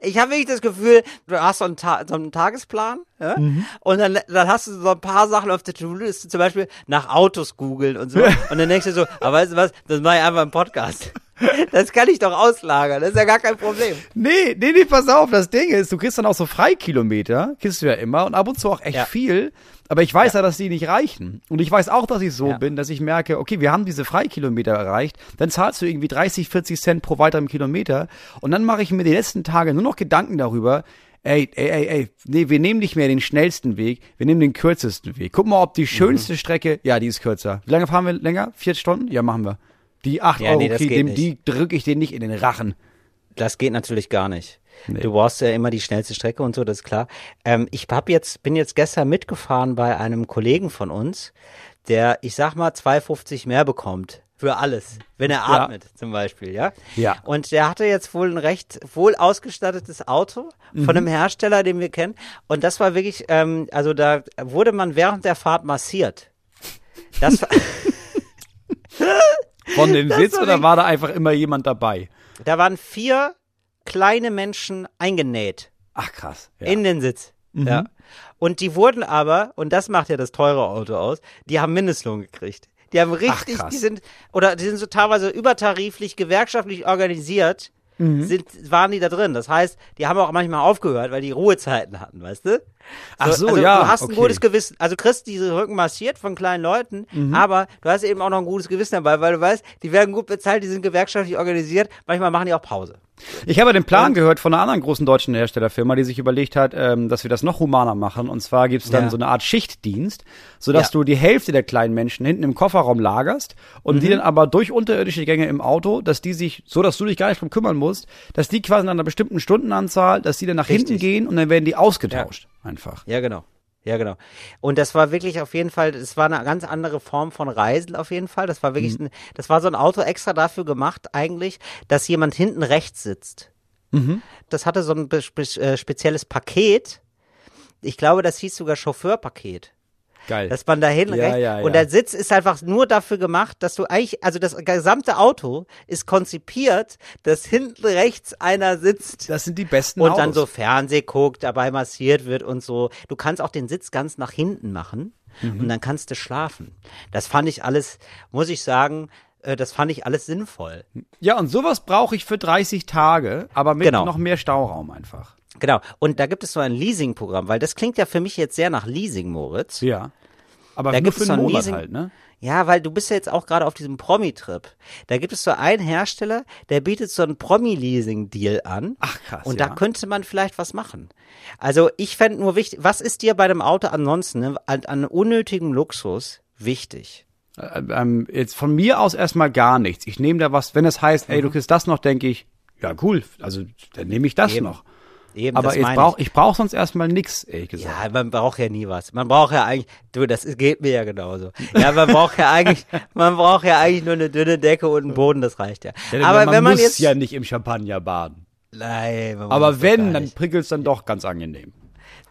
Ich habe wirklich das Gefühl, du hast so einen, Ta so einen Tagesplan ja? Mhm. und dann, dann hast du so ein paar Sachen auf der To-Do-Liste, zum Beispiel nach Autos googeln und so. [laughs] und dann denkst du so, aber weißt du was, das mache ich einfach im Podcast. Das kann ich doch auslagern, das ist ja gar kein Problem. Nee, nee, nee, pass auf, das Ding ist, du kriegst dann auch so Freikilometer, kriegst du ja immer und ab und zu auch echt Ja. viel, aber ich weiß ja. dass die nicht reichen. Und ich weiß auch, dass ich so Ja. bin, dass ich merke, okay, wir haben diese Freikilometer erreicht, dann zahlst du irgendwie 30, 40 Cent pro weiterem Kilometer und dann mache ich mir die letzten Tage nur noch Gedanken darüber, ey, ey, ey, ey, nee, wir nehmen nicht mehr den schnellsten Weg, wir nehmen den kürzesten Weg. Guck mal, ob die schönste Strecke, ja, die ist kürzer. Wie lange fahren wir länger? Vier Stunden? Ja, machen wir. Die 8 Ja, Euro, nee, dem, nicht. die drücke ich dir nicht in den Rachen. Das geht natürlich gar nicht. Nee. Du brauchst ja immer die schnellste Strecke und so, das ist klar. Ähm, ich hab jetzt, bin jetzt gestern mitgefahren bei einem Kollegen von uns, der, ich sag mal, 2,50 mehr bekommt. Für alles. Wenn er Ja. atmet, zum Beispiel, ja? Ja. Und der hatte jetzt wohl ein recht wohl ausgestattetes Auto Mhm. von einem Hersteller, den wir kennen. Und das war wirklich, ähm, also da wurde man während der Fahrt massiert. Das war, [laughs] [laughs] Von dem [laughs] Sitz oder war da einfach immer jemand dabei? da waren vier kleine Menschen eingenäht. Ach krass. Ja. in den Sitz. Mhm. Ja. Und die wurden aber, und das macht ja das teure Auto aus, die haben Mindestlohn gekriegt. Die haben richtig, krass. die sind, oder die sind so teilweise übertariflich, gewerkschaftlich organisiert, Mhm. sind, waren die da drin. Das heißt, die haben auch manchmal aufgehört, weil die Ruhezeiten hatten, weißt du? Ach so, also ja, Du hast okay. ein gutes Gewissen. Also kriegst diese Rücken massiert von kleinen Leuten, Mhm. aber du hast eben auch noch ein gutes Gewissen dabei, weil du weißt, die werden gut bezahlt, die sind gewerkschaftlich organisiert, manchmal machen die auch Pause. Ich habe den Plan gehört von einer anderen großen deutschen Herstellerfirma, die sich überlegt hat, ähm, dass wir das noch humaner machen. Und zwar gibt's dann Ja. so eine Art Schichtdienst, sodass Ja. du die Hälfte der kleinen Menschen hinten im Kofferraum lagerst und Mhm. die dann aber durch unterirdische Gänge im Auto, dass die sich, so dass du dich gar nicht drum kümmern musst, dass die quasi nach einer bestimmten Stundenanzahl, dass die dann nach hinten Richtig. gehen und dann werden die ausgetauscht. Einfach. Ja, genau. Ja, genau. Und das war wirklich auf jeden Fall, das war eine ganz andere Form von Reisen auf jeden Fall. Das war wirklich, ein, das war so ein Auto extra dafür gemacht eigentlich, dass jemand hinten rechts sitzt. Das hatte so ein spe äh, spezielles Paket. Ich glaube, das hieß sogar Chauffeurpaket. Geil. Dass man da hinten Ja, rechts, ja, und ja. der Sitz ist einfach nur dafür gemacht, dass du eigentlich, also das gesamte Auto ist konzipiert, dass hinten rechts einer sitzt das sind die besten und Autos. dann so Fernseh guckt, dabei massiert wird und so. Du kannst auch den Sitz ganz nach hinten machen Mhm. und dann kannst du schlafen. Das fand ich alles, muss ich sagen, äh, das fand ich alles sinnvoll. Ja, und sowas brauche ich für 30 Tage, aber mit Genau. noch mehr Stauraum einfach. Genau. Und da gibt es so ein Leasing-Programm, weil das klingt ja für mich jetzt sehr nach Leasing, Moritz. Ja. Aber Da gibt es so ein Leasing- halt, ne? Ja, weil du bist ja jetzt auch gerade auf diesem Promi-Trip. Da gibt es so einen Hersteller, der bietet so einen Promi-Leasing-Deal an. Ach, krass, Und ja. da könnte man vielleicht was machen. Also ich fände nur wichtig, was ist dir bei dem Auto ansonsten ne, an, an unnötigem Luxus wichtig? Äh, ähm, jetzt von mir aus erstmal gar nichts. Ich nehme da was, wenn es heißt, ey, Mhm. du kriegst das noch, denke ich, ja cool, also dann nehme ich das Eben. noch. Eben, Aber meine brauch, ich brauche sonst erstmal nix, ehrlich ich. gesagt. Ja, man braucht ja nie was. Man braucht ja eigentlich, du, das geht mir ja genauso. Ja, man braucht ja eigentlich, [laughs] man braucht ja eigentlich nur eine dünne Decke und einen Boden, das reicht ja. Ja, Aber man wenn man muss jetzt, ja nicht im Champagner baden. nein, Aber wenn, dann nicht. prickelt's dann doch ganz angenehm.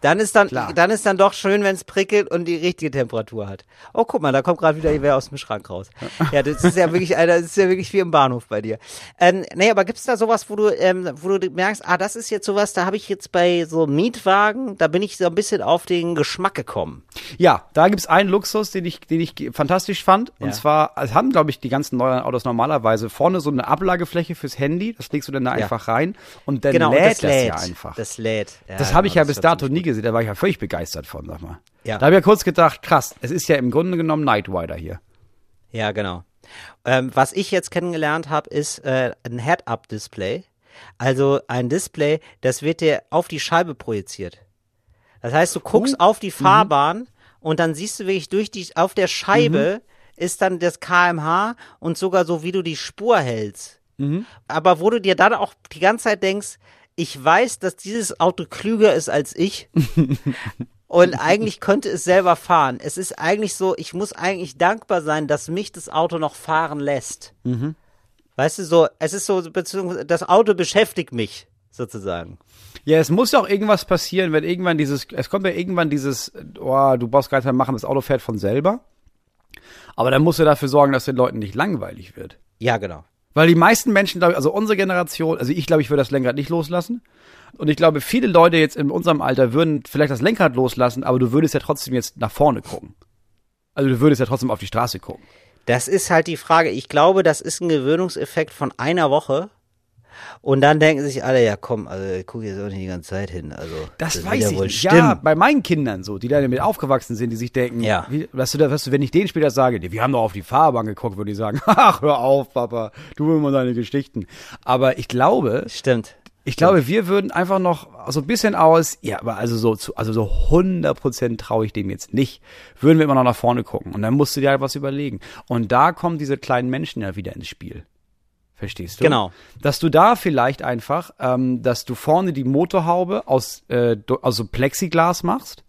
Dann ist dann, Klar. dann ist dann doch schön, wenn es prickelt und die richtige Temperatur hat. Oh, guck mal, da kommt gerade wieder wer aus dem Schrank raus. Ja, das ist ja wirklich, Alter, das ist ja wirklich wie im Bahnhof bei dir. Ähm, nee, aber gibt's da sowas, wo du, ähm, wo du merkst, ah, das ist jetzt sowas, da habe ich jetzt bei so Mietwagen, da bin ich so ein bisschen auf den Geschmack gekommen. Ja, da gibt's einen Luxus, den ich, den ich fantastisch fand. Ja. Und zwar, es haben, glaube ich, die ganzen neuen Autos normalerweise vorne so eine Ablagefläche fürs Handy. Das legst du dann da Ja. einfach rein und dann genau, lädt das das, lädt. ja einfach. Das lädt. Ja, Das habe ich genau, ja bis dato nie gesehen, da war ich ja völlig begeistert von, sag mal. Ja. Da habe ich ja kurz gedacht, krass, es ist ja im Grunde genommen Night Rider hier. Ja, genau. Ähm, was ich jetzt kennengelernt habe, ist äh, ein Head-Up-Display. Also ein Display, das wird dir auf die Scheibe projiziert. Das heißt, du guckst auf die Fahrbahn und dann siehst du wirklich durch die, auf der Scheibe ist dann das KMH und sogar so, wie du die Spur hältst. Aber wo du dir dann auch die ganze Zeit denkst, ich weiß, dass dieses Auto klüger ist als ich. [laughs] Und eigentlich könnte es selber fahren. Es ist eigentlich so, ich muss eigentlich dankbar sein, dass mich das Auto noch fahren lässt. Weißt du, so, es ist so, beziehungsweise das Auto beschäftigt mich, sozusagen. Ja, es muss ja auch irgendwas passieren, wenn irgendwann dieses, es kommt ja irgendwann dieses, oh, du brauchst gar nichts mehr machen, das Auto fährt von selber. Aber dann musst du dafür sorgen, dass den Leuten nicht langweilig wird. Ja, genau. Weil die meisten Menschen, glaube ich, also unsere Generation, also ich glaube, ich würde das Lenkrad nicht loslassen. Und ich glaube, viele Leute jetzt in unserem Alter würden vielleicht das Lenkrad loslassen, aber du würdest ja trotzdem jetzt nach vorne gucken. Also du würdest ja trotzdem auf die Straße gucken. Das ist halt die Frage. Ich glaube, das ist ein Gewöhnungseffekt von einer Woche. Und dann denken sich alle, ja komm, also ich gucke jetzt auch nicht die ganze Zeit hin. Also Das, wird weiß ja ich wohl nicht. stimmen. Ja, bei meinen Kindern so, die da damit aufgewachsen sind, die sich denken, Ja. wie, weißt du, weißt du, wenn ich denen später sage, wir haben doch auf die Fahrbahn geguckt, würde ich sagen, [laughs] ach, hör auf, Papa, du immer deine Geschichten. Aber ich glaube, Stimmt. ich glaube, wir würden einfach noch so ein bisschen aus, ja, aber also so, zu, also so 100 Prozent traue ich dem jetzt nicht, würden wir immer noch nach vorne gucken. Und dann musst du dir halt was überlegen. Und da kommen diese kleinen Menschen ja wieder ins Spiel. Verstehst du? Genau. Dass du da vielleicht einfach, ähm, dass du vorne die Motorhaube aus, äh, aus so Plexiglas machst.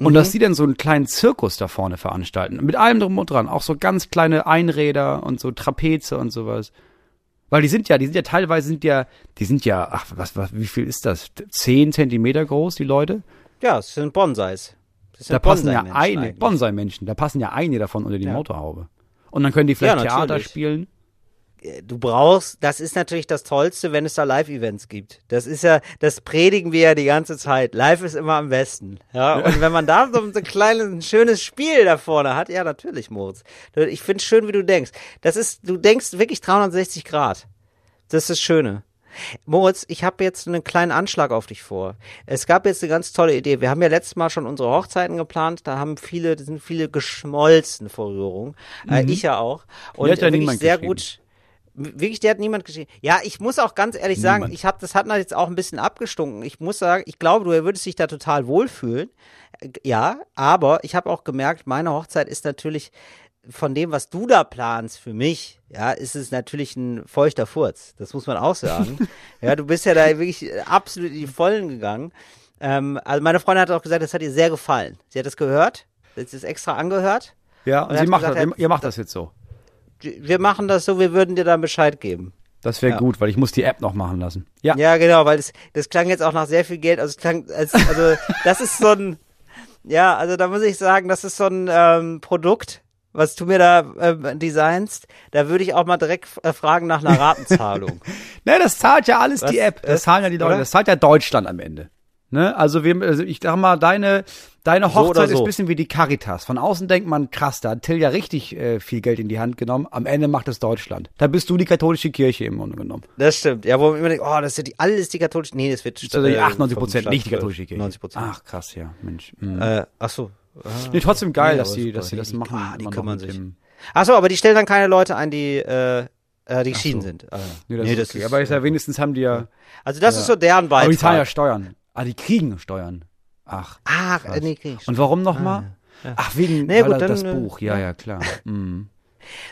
Und dass die dann so einen kleinen Zirkus da vorne veranstalten. Mit allem drum und dran. Auch so ganz kleine Einräder und so Trapeze und sowas. Weil die sind ja, die sind ja teilweise sind ja, die sind ja, ach, was, was, wie viel ist das? Zehn Zentimeter groß, die Leute? Ja, es sind Bonsais. Das sind Da passen ja eine. Bonsai-Menschen, da passen ja einige davon unter die Ja. Motorhaube. Und dann können die vielleicht Ja, Theater spielen. Du brauchst, das ist natürlich das Tollste, wenn es da Live-Events gibt. Das ist ja, das predigen wir ja die ganze Zeit. Live ist immer am besten. Ja, und wenn man da so ein kleines, ein schönes Spiel da vorne hat, ja, natürlich, Moritz. Ich finde schön, wie du denkst. Das ist, du denkst wirklich 360 Grad. Das ist das Schöne. Moritz, ich habe jetzt einen kleinen Anschlag auf dich vor. Es gab jetzt eine ganz tolle Idee. Wir haben ja letztes Mal schon unsere Hochzeiten geplant. Da haben viele, da sind viele geschmolzen vor Rührung. Äh, ich ja auch. Und hat ja wirklich sehr gut. Wirklich, der hat niemand geschrieben. Ja, ich muss auch ganz ehrlich sagen, Niemand. ich habe das hat man jetzt auch ein bisschen abgestunken. Ich muss sagen, ich glaube, du würdest dich da total wohlfühlen. Äh, Ja, aber ich habe auch gemerkt, meine Hochzeit ist natürlich von dem, was du da planst für mich, ja, ist es natürlich ein feuchter Furz. Das muss man auch sagen. [laughs] ja, du bist ja da wirklich äh, absolut in die Vollen gegangen. Ähm, also meine Freundin hat auch gesagt, das hat ihr sehr gefallen. Sie hat es gehört, sie hat es extra angehört. Ja, Und und sie macht gesagt, das, ihr macht das jetzt so. Wir machen das so, wir würden dir dann Bescheid geben. Das wäre Ja. gut, weil ich muss die App noch machen lassen. Ja. Ja, genau, weil das, das klang jetzt auch nach sehr viel Geld. Also klang, als, also [laughs] das ist so ein, ja, also da muss ich sagen, das ist so ein ähm, Produkt, was du mir da ähm, designst. Da würde ich auch mal direkt äh, fragen nach einer [laughs] Ratenzahlung. Ne, das zahlt ja alles Was? die App. Das Äh, zahlen ja die Leute. oder? Das zahlt ja Deutschland am Ende. Ne? Also, wir, also ich sag mal, deine, deine So Hochzeit ist so. ein bisschen wie die Caritas. Von außen denkt man, krass, da hat Till ja richtig äh, viel Geld in die Hand genommen. Am Ende macht es Deutschland. Da bist du die katholische Kirche im Grunde genommen. Das stimmt. Ja, wo man immer denkt, oh, das sind die, alles die katholische. Nee, das wird Also die äh, 98 vom Prozent, Staat nicht die katholische Kirche. 90 Prozent. Ach, krass, ja, Mensch. Mhm. Äh, ach so. nee, trotzdem geil, nee, dass super. dass sie das Die- machen. ah, die kümmern sich. Ach so, aber die stellen dann keine Leute ein, die, äh, äh, die geschieden so. sind. Ah, ja. Nee, das Nee, ist okay. Aber ist ja wenigstens haben die ja, also das ist so deren aber die zahlen ja Beitrag. Steuern. Ah, die kriegen Steuern. Ach. Ach, äh, nee, krieg ich Und warum nochmal? Ach, wegen Nee, gut, dann, das äh, Buch. Ja, ja, klar. Mhm.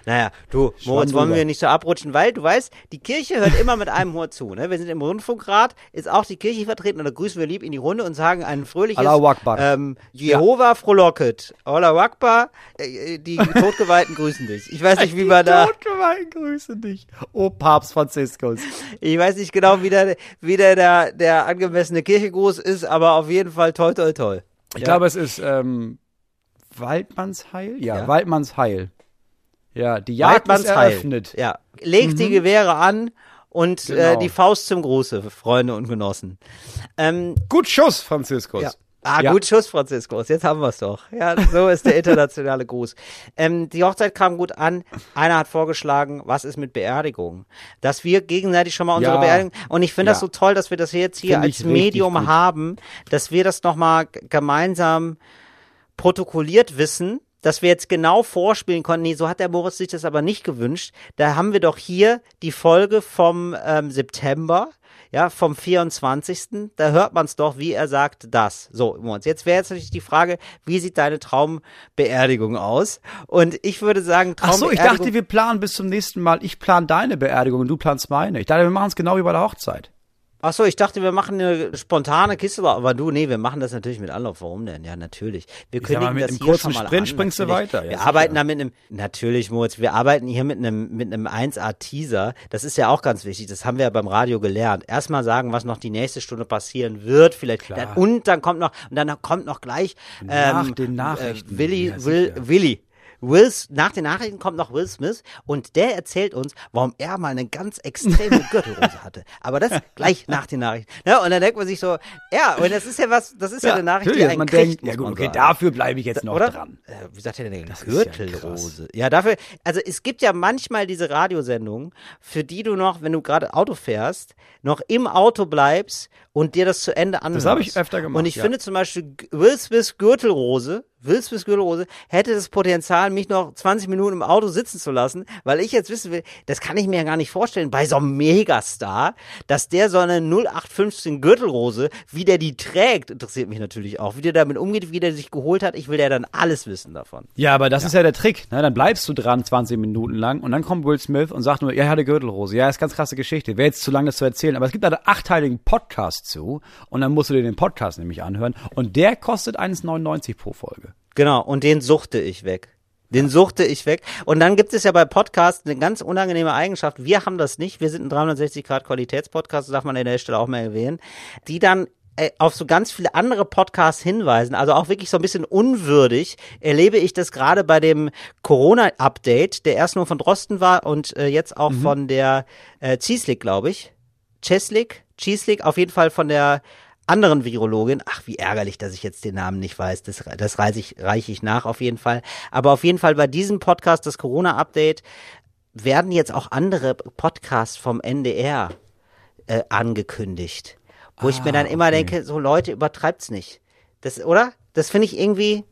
Naja, du, Moritz, wollen wir nicht so abrutschen, weil du weißt, die Kirche hört immer mit einem Ohr zu. Ne? Wir sind im Rundfunkrat, ist auch die Kirche vertreten und da grüßen wir lieb in die Runde und sagen ein fröhliches ähm, Jehova frohlocket. Allahu Akbar, äh, äh, die Totgeweihten grüßen dich. Ich weiß nicht, wie man da, Totgeweihten grüße dich. Oh, Papst Franziskus. ich weiß nicht genau, wie der, wie der, der, der angemessene Kirchengruß ist, aber auf jeden Fall toll, toll, toll. Ich Ja. glaube, es ist ähm, Waldmannsheil? Ja, Ja. Waldmannsheil. Ja, die Jagd ist eröffnet. Ja, legt die Gewehre an und äh, Genau. die Faust zum Gruße, Freunde und Genossen. Ähm, Gut Schuss, Franziskus. Ja. Ah, Ja. gut Schuss, Franziskus. Jetzt haben wir es doch. Ja, so ist der internationale Gruß. Ähm, die Hochzeit kam gut an. Einer hat vorgeschlagen, was ist mit Beerdigung? Dass wir gegenseitig schon mal unsere Ja. Beerdigung. Und ich finde das Ja. so toll, dass wir das jetzt hier Finde als Medium gut. haben, dass wir das nochmal gemeinsam protokolliert wissen, dass wir jetzt genau vorspielen konnten. Nee, so hat der Moritz sich das aber nicht gewünscht. Da haben wir doch hier die Folge vom ähm, September, ja, vom 24. Da hört man es doch, wie er sagt das. So, Moritz, jetzt wäre jetzt natürlich die Frage, wie sieht deine Traumbeerdigung aus? Und ich würde sagen, Ach so, ich Traumbeerdigung- dachte, wir planen bis zum nächsten Mal. Ich plan deine Beerdigung und du planst meine. Ich dachte, wir machen es genau wie bei der Hochzeit. Ach so, ich dachte, wir machen eine spontane Kiste, aber du, nee, wir machen das natürlich mit Anlauf. Warum denn? Ja, natürlich. Wir mal, kündigen mit das einem kurzen Sprint an, springst du weiter, ja, Wir sicher. arbeiten da mit einem, natürlich, Moritz, wir arbeiten hier mit einem, mit einem 1A-Teaser. Das ist ja auch ganz wichtig. Das haben wir ja beim Radio gelernt. Erstmal sagen, was noch die nächste Stunde passieren wird, vielleicht. Dann, und dann kommt noch, und dann kommt noch gleich, Nach ähm, den Nachrichten. Äh, Willi, Ja, Will, sicher. Willi. Will, nach den Nachrichten kommt noch Will Smith und der erzählt uns, warum er mal eine ganz extreme [laughs] Gürtelrose hatte. Aber das gleich nach den Nachrichten. Ja, und dann denkt man sich so, ja, und das ist ja was, das ist ja, eine Nachricht, die einen man kriegt, denkt, ja gut, okay, sagen. dafür bleibe ich jetzt noch Oder? dran. Äh, wie sagt er denn? Das ist ja Gürtelrose. Ja, dafür, also es gibt ja manchmal diese Radiosendungen, für die du noch, wenn du gerade Auto fährst, noch im Auto bleibst und dir das zu Ende anhörst. habe ich öfter gemacht, Und ich ja. finde zum Beispiel Will Smith Gürtelrose, Will Smith Gürtelrose hätte das Potenzial, mich noch 20 Minuten im Auto sitzen zu lassen, weil ich jetzt wissen will, das kann ich mir ja gar nicht vorstellen, bei so einem Megastar, dass der so eine 0815 Gürtelrose, wie der die trägt, interessiert mich natürlich auch. Wie der damit umgeht, wie der sich geholt hat, ich will ja dann alles wissen davon. Ja, aber das ist ja der Trick. Ne? Dann bleibst du dran 20 Minuten lang und dann kommt Will Smith und sagt nur, ja, er hatte Gürtelrose. Ja, ist ganz krasse Geschichte. Wäre jetzt zu lang, das zu erzählen. Aber es gibt da einen achtteiligen Podcast zu und dann musst du dir den Podcast nämlich anhören und der kostet 1,99 pro Folge. Genau, und den suchte ich weg. Den suchte ich weg. Und dann gibt es ja bei Podcasts eine ganz unangenehme Eigenschaft. Wir haben das nicht. Wir sind ein 360 Grad Qualitätspodcast, das darf man an der Stelle auch mal erwähnen, die dann äh, auf so ganz viele andere Podcasts hinweisen, also auch wirklich so ein bisschen unwürdig, erlebe ich das gerade bei dem Corona-Update, der erst nur von Drosten war und äh, jetzt auch von der äh, Zieslik, glaube ich. Cheslik, Cheeslik, auf jeden Fall von der anderen Virologin. Ach, wie ärgerlich, dass ich jetzt den Namen nicht weiß. Das, das reiche ich, reiche ich nach auf jeden Fall. Aber auf jeden Fall bei diesem Podcast, das Corona-Update, werden jetzt auch andere Podcasts vom NDR äh, angekündigt. Wo ich mir dann immer denke, so Leute, übertreibt's nicht. Das, oder? Das finde ich irgendwie,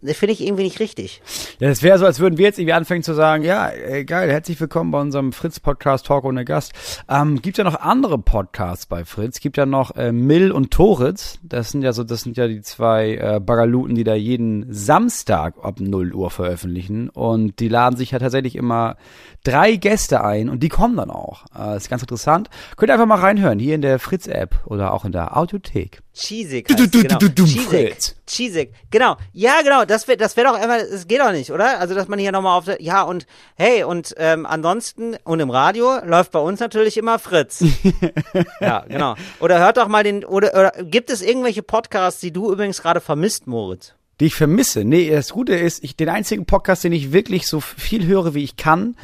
das finde ich irgendwie nicht richtig. Ja, das wäre so, als würden wir jetzt irgendwie anfangen zu sagen, ja, äh, geil, herzlich willkommen bei unserem Fritz-Podcast Talk ohne Gast. Ähm, gibt ja noch andere Podcasts bei Fritz. Gibt ja noch äh, Mill und Toritz. Das sind ja so, das sind ja die zwei äh, Bagaluten, die da jeden Samstag ab 0 Uhr veröffentlichen. Und die laden sich ja tatsächlich immer drei Gäste ein und die kommen dann auch. Äh, ist ganz interessant. Könnt ihr einfach mal reinhören, hier in der Fritz-App oder auch in der Audiothek. Cheesig Du, du, heißt genau. du, du, Cheesig. Cheesig. Genau. Ja, genau. Das wäre das wär doch einfach, es geht doch nicht, oder? Also, dass man hier nochmal auf der, ja, und, hey, und, ähm, ansonsten, und im Radio läuft bei uns natürlich immer Fritz. [laughs] ja, genau. Oder hört doch mal den, oder, oder gibt es irgendwelche Podcasts, die du übrigens gerade vermisst, Moritz? die ich vermisse. Nee, das Gute ist, ich, den einzigen Podcast, den ich wirklich so viel höre, wie ich kann,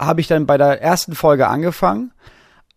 habe ich dann bei der ersten Folge angefangen.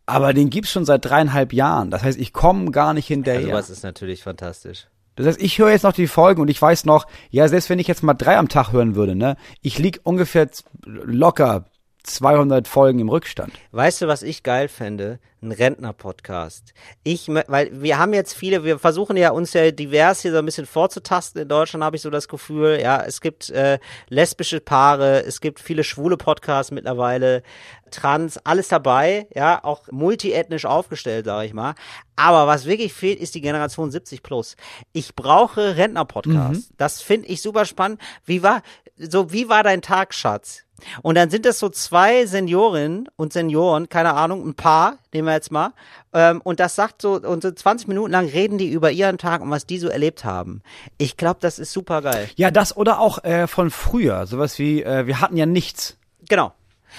Aber den gibt's schon seit dreieinhalb Jahren. Das heißt, ich komme gar nicht hinterher. Also, was ist natürlich fantastisch. Das heißt, ich höre jetzt noch die Folgen und ich weiß noch, ja, selbst wenn ich jetzt mal drei am Tag hören würde, ne, ich lieg ungefähr locker 200 Folgen im Rückstand. Weißt du, was ich geil fände? Ein Rentner-Podcast. Ich, weil wir haben jetzt viele, wir versuchen ja uns ja divers hier so ein bisschen vorzutasten. In Deutschland habe ich so das Gefühl, ja, es gibt äh, lesbische Paare, es gibt viele schwule Podcasts mittlerweile, trans, alles dabei, ja, auch multiethnisch aufgestellt, sage ich mal. Aber was wirklich fehlt, ist die Generation 70 plus. Ich brauche Rentner-Podcasts. Das finde ich super spannend. Wie war, so, wie war dein Tag, Schatz? Und dann sind das so zwei Seniorinnen und Senioren, keine Ahnung, ein Paar, nehmen wir jetzt mal. Ähm, und das sagt so, und so 20 Minuten lang reden die über ihren Tag und was die so erlebt haben. Ich glaube, das ist super geil. Ja, das oder auch äh, von früher. Sowas wie, äh, wir hatten ja nichts. Genau.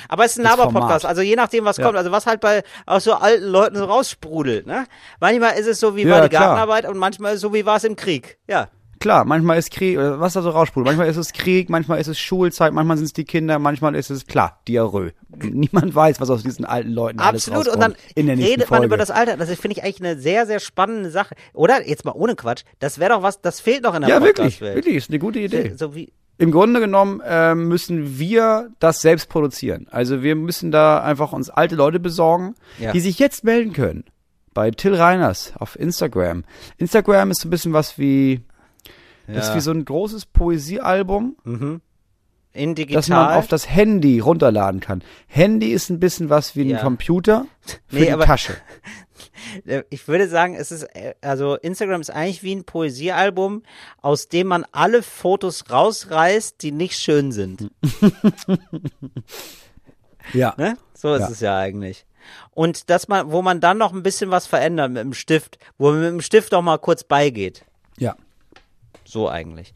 Aber es ist ein Laber-Podcast, also je nachdem, was Ja. kommt. Also was halt bei aus so alten Leuten so raussprudelt. Ne? Manchmal ist es so, wie Ja, die klar. Gartenarbeit und manchmal ist es so, wie war es im Krieg. Ja. Klar, manchmal ist Krieg, äh, was da so raussprudelt. Manchmal ist es Krieg, manchmal ist es Schulzeit, manchmal sind es die Kinder, manchmal ist es, klar, Diarrhoe. Niemand weiß, was aus diesen alten Leuten alles Absolut. Und dann in der nächsten redet man Folge. über das Alter. Das finde ich eigentlich eine sehr, sehr spannende Sache. Oder? Jetzt mal ohne Quatsch. Das wäre doch was, das fehlt doch in der ja, wirklich, wirklich, ist eine gute Idee. So wie, Im Grunde genommen äh, müssen wir das selbst produzieren. Also wir müssen da einfach uns alte Leute besorgen, Ja. die sich jetzt melden können. Bei Till Reiners auf Instagram. Instagram ist so ein bisschen was wie, das ist Ja. wie so ein großes Poesiealbum, in digital. das man auf das Handy runterladen kann. Handy ist ein bisschen was wie ein Ja. Computer für Nee, die aber- Tasche. [laughs] Ich würde sagen, es ist, äh, also Instagram ist eigentlich wie ein Poesiealbum, aus dem man alle Fotos rausreißt, die nicht schön sind. [laughs] Ja. Ne? So ist Ja. es ja eigentlich. Und dass man, wo man dann noch ein bisschen was verändert mit dem Stift, wo man mit dem Stift noch mal kurz beigeht. So eigentlich.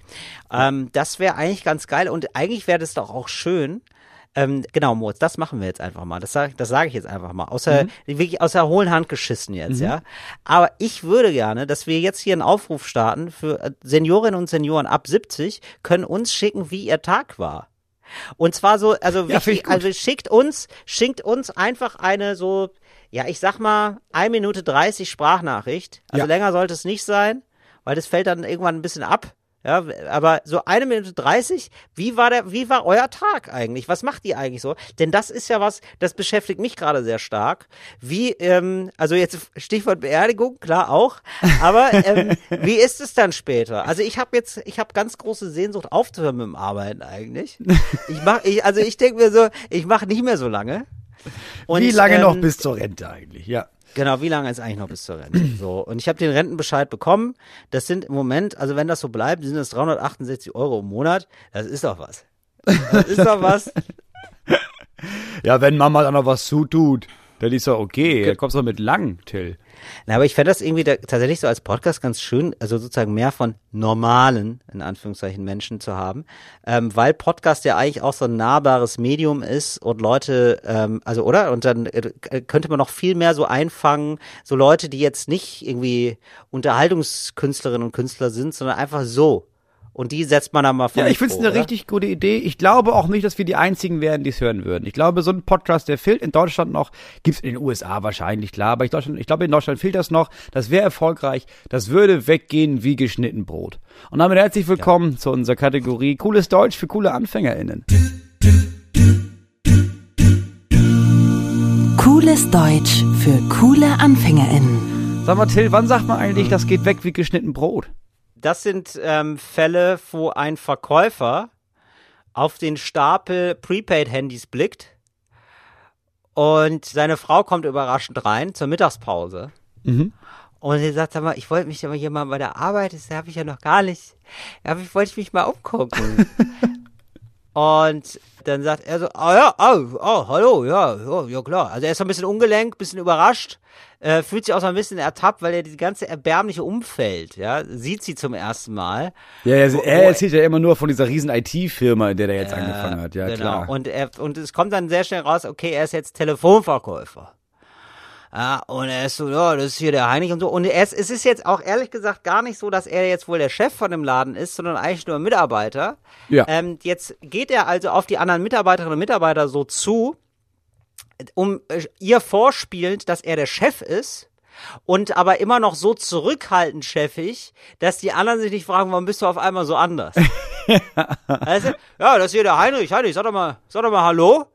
Ähm, das wäre eigentlich ganz geil und eigentlich wäre das doch auch schön. Ähm, genau, Moritz, das machen wir jetzt einfach mal. Das sage das sag ich jetzt einfach mal. Außer, wirklich aus der hohlen Hand geschissen jetzt, ja. Aber ich würde gerne, dass wir jetzt hier einen Aufruf starten für äh, Seniorinnen und Senioren ab 70, können uns schicken, wie ihr Tag war. Und zwar so, also, Ja, gut. also schickt uns, schickt uns einfach eine so, ja, ich sag mal, 1 Minute 30 Sprachnachricht. Also Ja. länger sollte es nicht sein, weil das fällt dann irgendwann ein bisschen ab. Ja, aber so eine Minute 30, wie war der, wie war euer Tag eigentlich? Was macht ihr eigentlich so? Denn das ist ja was, das beschäftigt mich gerade sehr stark. Wie, ähm, also jetzt Stichwort Beerdigung, klar auch, aber ähm, [laughs] wie ist es dann später? Also ich habe jetzt, ich habe ganz große Sehnsucht aufzuhören mit dem Arbeiten eigentlich. Ich mach, ich, also ich denke mir so, ich mache nicht mehr so lange. [laughs] Und, wie lange noch ähm, bis zur Rente eigentlich? Ja. Genau, wie lange ist eigentlich noch bis zur Rente? [clears throat] So, und ich habe den Rentenbescheid bekommen. Das sind im Moment, also wenn das so bleibt, sind das 368 Euro im Monat. Das ist doch was. Das ist doch was. [laughs] Ja, wenn Mama dann noch was zutut, dann ist doch okay. Dann kommst du mit lang, Till. Na, aber ich fände das irgendwie da, tatsächlich so als Podcast ganz schön, also sozusagen mehr von normalen, in Anführungszeichen, Menschen zu haben, ähm, weil Podcast ja eigentlich auch so ein nahbares Medium ist und Leute, ähm, also oder? Und dann äh, könnte man noch viel mehr so einfangen, so Leute, die jetzt nicht irgendwie Unterhaltungskünstlerinnen und Künstler sind, sondern einfach so. Und die setzt man dann mal vor. Ja, ich finde es eine oder? richtig gute Idee. Ich glaube auch nicht, dass wir die Einzigen werden, die es hören würden. Ich glaube, so ein Podcast, der fehlt in Deutschland noch, gibt's in den USA wahrscheinlich, klar, aber ich, Deutschland, ich glaube, in Deutschland fehlt das noch. Das wäre erfolgreich. Das würde weggehen wie geschnitten Brot. Und damit herzlich willkommen zu unserer Kategorie Cooles Deutsch für coole AnfängerInnen. Cooles Deutsch für coole AnfängerInnen. Sag mal, Till, wann sagt man eigentlich, das geht weg wie geschnitten Brot? Das sind ähm, Fälle, wo ein Verkäufer auf den Stapel Prepaid-Handys blickt und seine Frau kommt überraschend rein zur Mittagspause. Mhm. Und sie sagt, sag mal, ich wollte mich aber hier mal bei der Arbeit, das habe ich ja noch gar nicht. Ja, ich wollte mich mal umgucken. [laughs] Und dann sagt er so, ah ja, oh, oh, hallo, ja, ja, ja klar. Also er ist so ein bisschen ungelenkt, bisschen überrascht, äh, fühlt sich auch so ein bisschen ertappt, weil er die ganze erbärmliche Umfeld, ja, sieht sie zum ersten Mal. Ja, er, Wo- er erzählt ja immer nur von dieser riesen IT-Firma, in der der jetzt angefangen hat. Ja, genau. klar. Und er, und es kommt dann sehr schnell raus, okay, er ist jetzt Telefonverkäufer. Ja, und er ist so, ja, das ist hier der Heinrich und so. Und er ist, es ist jetzt auch ehrlich gesagt gar nicht so, dass er jetzt wohl der Chef von dem Laden ist, sondern eigentlich nur ein Mitarbeiter. Ja. Ähm, jetzt geht er also auf die anderen Mitarbeiterinnen und Mitarbeiter so zu, um äh, ihr vorspielend, dass er der Chef ist. Und aber immer noch so zurückhaltend chefig, dass die anderen sich nicht fragen, warum bist du auf einmal so anders? [laughs] Weißt du? Ja, das ist hier der Heinrich. Heinrich, sag doch mal, sag doch mal Hallo.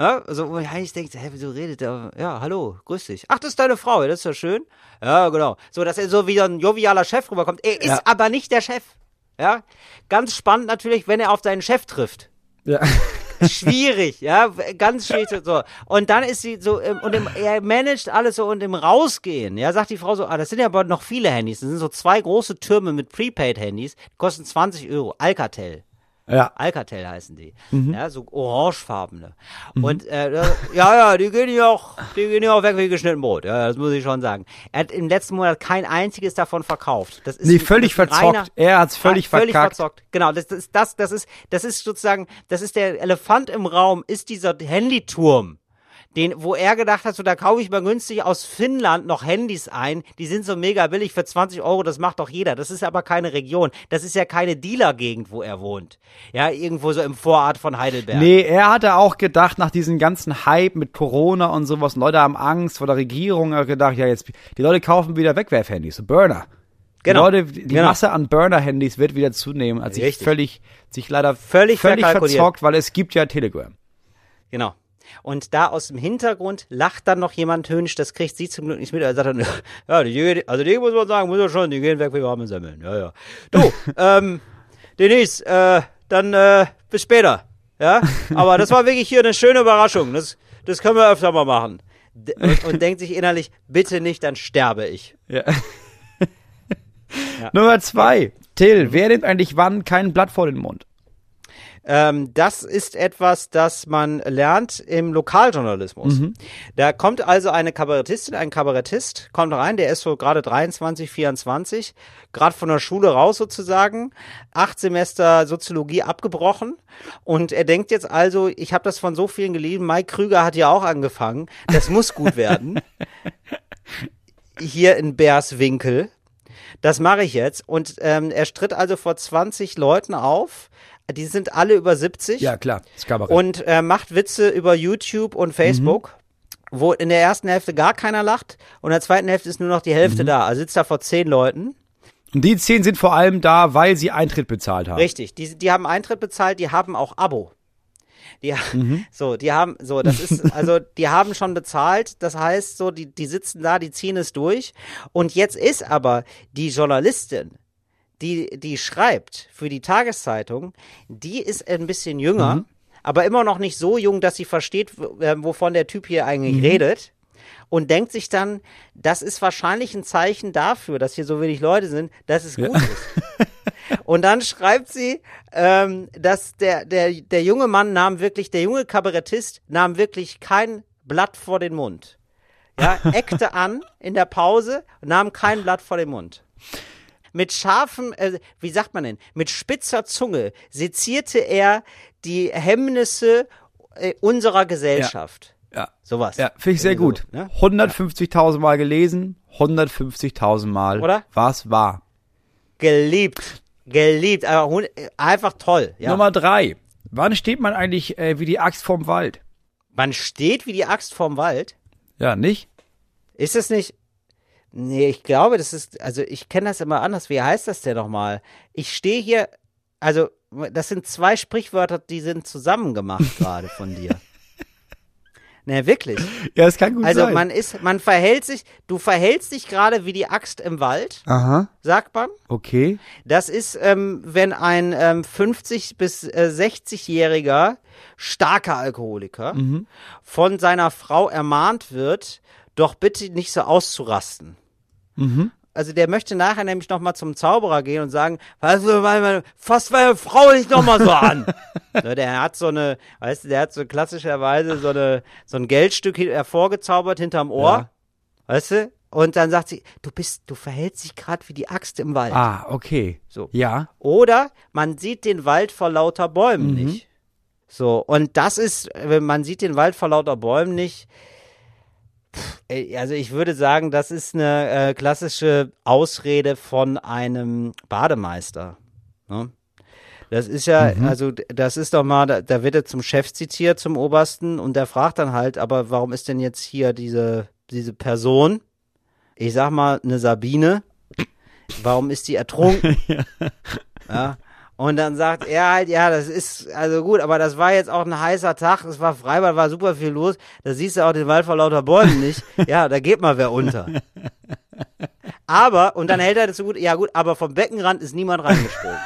Ja, also wo Heinrich denkt, hä, wieso redet der? Ja, hallo, grüß dich. Ach, das ist deine Frau, ja, das ist ja schön. Ja, genau. So, dass er so wie ein jovialer Chef rüberkommt. Er ist Ja. aber nicht der Chef. Ja, ganz spannend natürlich, wenn er auf seinen Chef trifft. ja. [laughs] Schwierig, ja, ganz schwierig so. Und dann ist sie so, im, und im, er managt alles so und im Rausgehen, ja, sagt die Frau so, ah, das sind ja aber noch viele Handys. Das sind so zwei große Türme mit Prepaid-Handys, kosten 20 Euro, Alcatel. Ja. Alcatel heißen die. Mhm. Ja, so orangefarbene. Und äh, ja, ja, die gehen ja auch, die gehen ja auch weg wie geschnitten Brot. Ja, das muss ich schon sagen. Er hat im letzten Monat kein einziges davon verkauft. Das ist Nee, völlig ein verzockt. Er hat's völlig völlig verkackt. verzockt. Genau, das, das ist das, das ist, das ist sozusagen, das ist der Elefant im Raum, ist dieser Handyturm. Den, wo er gedacht hat, so da kaufe ich mal günstig aus Finnland noch Handys ein, die sind so mega billig für 20 Euro, das macht doch jeder. Das ist aber keine Region, das ist ja keine Dealer-Gegend, wo er wohnt. Ja, irgendwo so im Vorort von Heidelberg. Nee, er hatte auch gedacht, nach diesem ganzen Hype mit Corona und sowas, Leute haben Angst vor der Regierung, er hat gedacht, ja, jetzt, die Leute kaufen wieder Wegwerfhandys, so Burner. Genau. Die Leute, die Genau. Masse an Burner-Handys wird wieder zunehmen, als sich völlig, sich leider Völlig völlig verzockt, weil es gibt ja Telegram. Genau. Und da aus dem Hintergrund lacht dann noch jemand höhnisch, das kriegt sie zum Glück nicht mit. Er sagt dann, [laughs] ja, die, also die muss man sagen, muss man schon, die gehen weg wie warme Semmeln. Ja, ja. Du, [laughs] ähm, Denise, äh, dann äh, bis später. Ja, aber das war wirklich hier eine schöne Überraschung. Das, das können wir öfter mal machen. D und, und denkt sich innerlich, bitte nicht, dann sterbe ich. Ja. [laughs] Nummer zwei. Till, wer nimmt eigentlich wann kein Blatt vor den Mund? Ähm, das ist etwas, das man lernt im Lokaljournalismus. Da kommt also eine Kabarettistin, ein Kabarettist, kommt rein, der ist so gerade 23, 24, gerade von der Schule raus sozusagen, acht Semester Soziologie abgebrochen und er denkt jetzt also, ich habe das von so vielen gelesen, Mike Krüger hat ja auch angefangen, das muss gut werden. [laughs] Hier in Bärswinkel. Das mache ich jetzt. Und ähm, er stritt also vor 20 Leuten auf. Die sind alle über 70 Ja, klar, das Kabarett. und äh, macht Witze über YouTube und Facebook, wo in der ersten Hälfte gar keiner lacht und in der zweiten Hälfte ist nur noch die Hälfte da. Also sitzt da vor zehn Leuten. Und die zehn sind vor allem da, weil sie Eintritt bezahlt haben. Richtig, die, die haben Eintritt bezahlt, die haben auch Abo. Die, [laughs] so, die haben, so, das ist, [laughs] also, die haben schon bezahlt, das heißt, so, die, die sitzen da, die ziehen es durch. Und jetzt ist aber die Journalistin, die, die schreibt für die Tageszeitung, die ist ein bisschen jünger, aber immer noch nicht so jung, dass sie versteht, äh, wovon der Typ hier eigentlich redet. Und denkt sich dann, das ist wahrscheinlich ein Zeichen dafür, dass hier so wenig Leute sind, dass es gut ist. [laughs] Und dann schreibt sie, ähm, dass der, der, der junge Mann nahm wirklich, der junge Kabarettist nahm wirklich kein Blatt vor den Mund. Ja, [laughs] eckte an in der Pause und nahm kein Blatt vor den Mund. Mit scharfem, äh, wie sagt man denn, mit spitzer Zunge sezierte er die Hemmnisse äh, unserer Gesellschaft. Ja. Sowas. Ja, finde ich sehr Irgendwie gut. so, ne? 150.000 Mal gelesen, 150.000 Mal. Oder? Was war? Geliebt. Geliebt. Aber äh, einfach toll. Ja. Nummer drei. Wann steht man eigentlich äh, wie die Axt vorm Wald? Man steht wie die Axt vorm Wald. Ja, nicht? Ist es nicht. Nee, ich glaube, das ist. Also, ich kenne das immer anders. Wie heißt das denn nochmal? Ich stehe hier. Also, das sind zwei Sprichwörter, die sind zusammen gemacht gerade von dir. [laughs] Nee, wirklich. Ja, das kann gut Also, sein. man ist, man verhält sich, du verhältst dich gerade wie die Axt im Wald, Aha. sagt man. Okay. Das ist, ähm, wenn ein ähm, 50 bis äh, 60-jähriger starker Alkoholiker von seiner Frau ermahnt wird, doch bitte nicht so auszurasten. Also der möchte nachher nämlich noch mal zum Zauberer gehen und sagen, weißt du, meine, fass meine Frau nicht noch mal so an. [laughs] ne, der hat so eine, weißt du, der hat so klassischerweise so eine so ein Geldstück hervorgezaubert hinterm Ohr, Ja. weißt du? Und dann sagt sie, du bist, du verhältst dich gerade wie die Axt im Wald. Ah, okay. So. Ja. Oder man sieht den Wald vor lauter Bäumen nicht. So, und das ist, wenn man sieht den Wald vor lauter Bäumen nicht. Also ich würde sagen, das ist eine äh, klassische Ausrede von einem Bademeister. Ne? Das ist ja, also d- das ist doch mal, da, da wird er zum Chef zitiert, zum Obersten, und der fragt dann halt, aber warum ist denn jetzt hier diese, diese Person, ich sag mal, eine Sabine, warum ist die ertrunken? [laughs] Ja. Und dann sagt er halt, ja, das ist, also gut, aber das war jetzt auch ein heißer Tag, es war Freibad, war super viel los, da siehst du auch den Wald vor lauter Bäumen nicht. [laughs] Ja, da geht mal wer unter. Aber, und dann hält er das so gut, ja gut, aber vom Beckenrand ist niemand reingesprungen.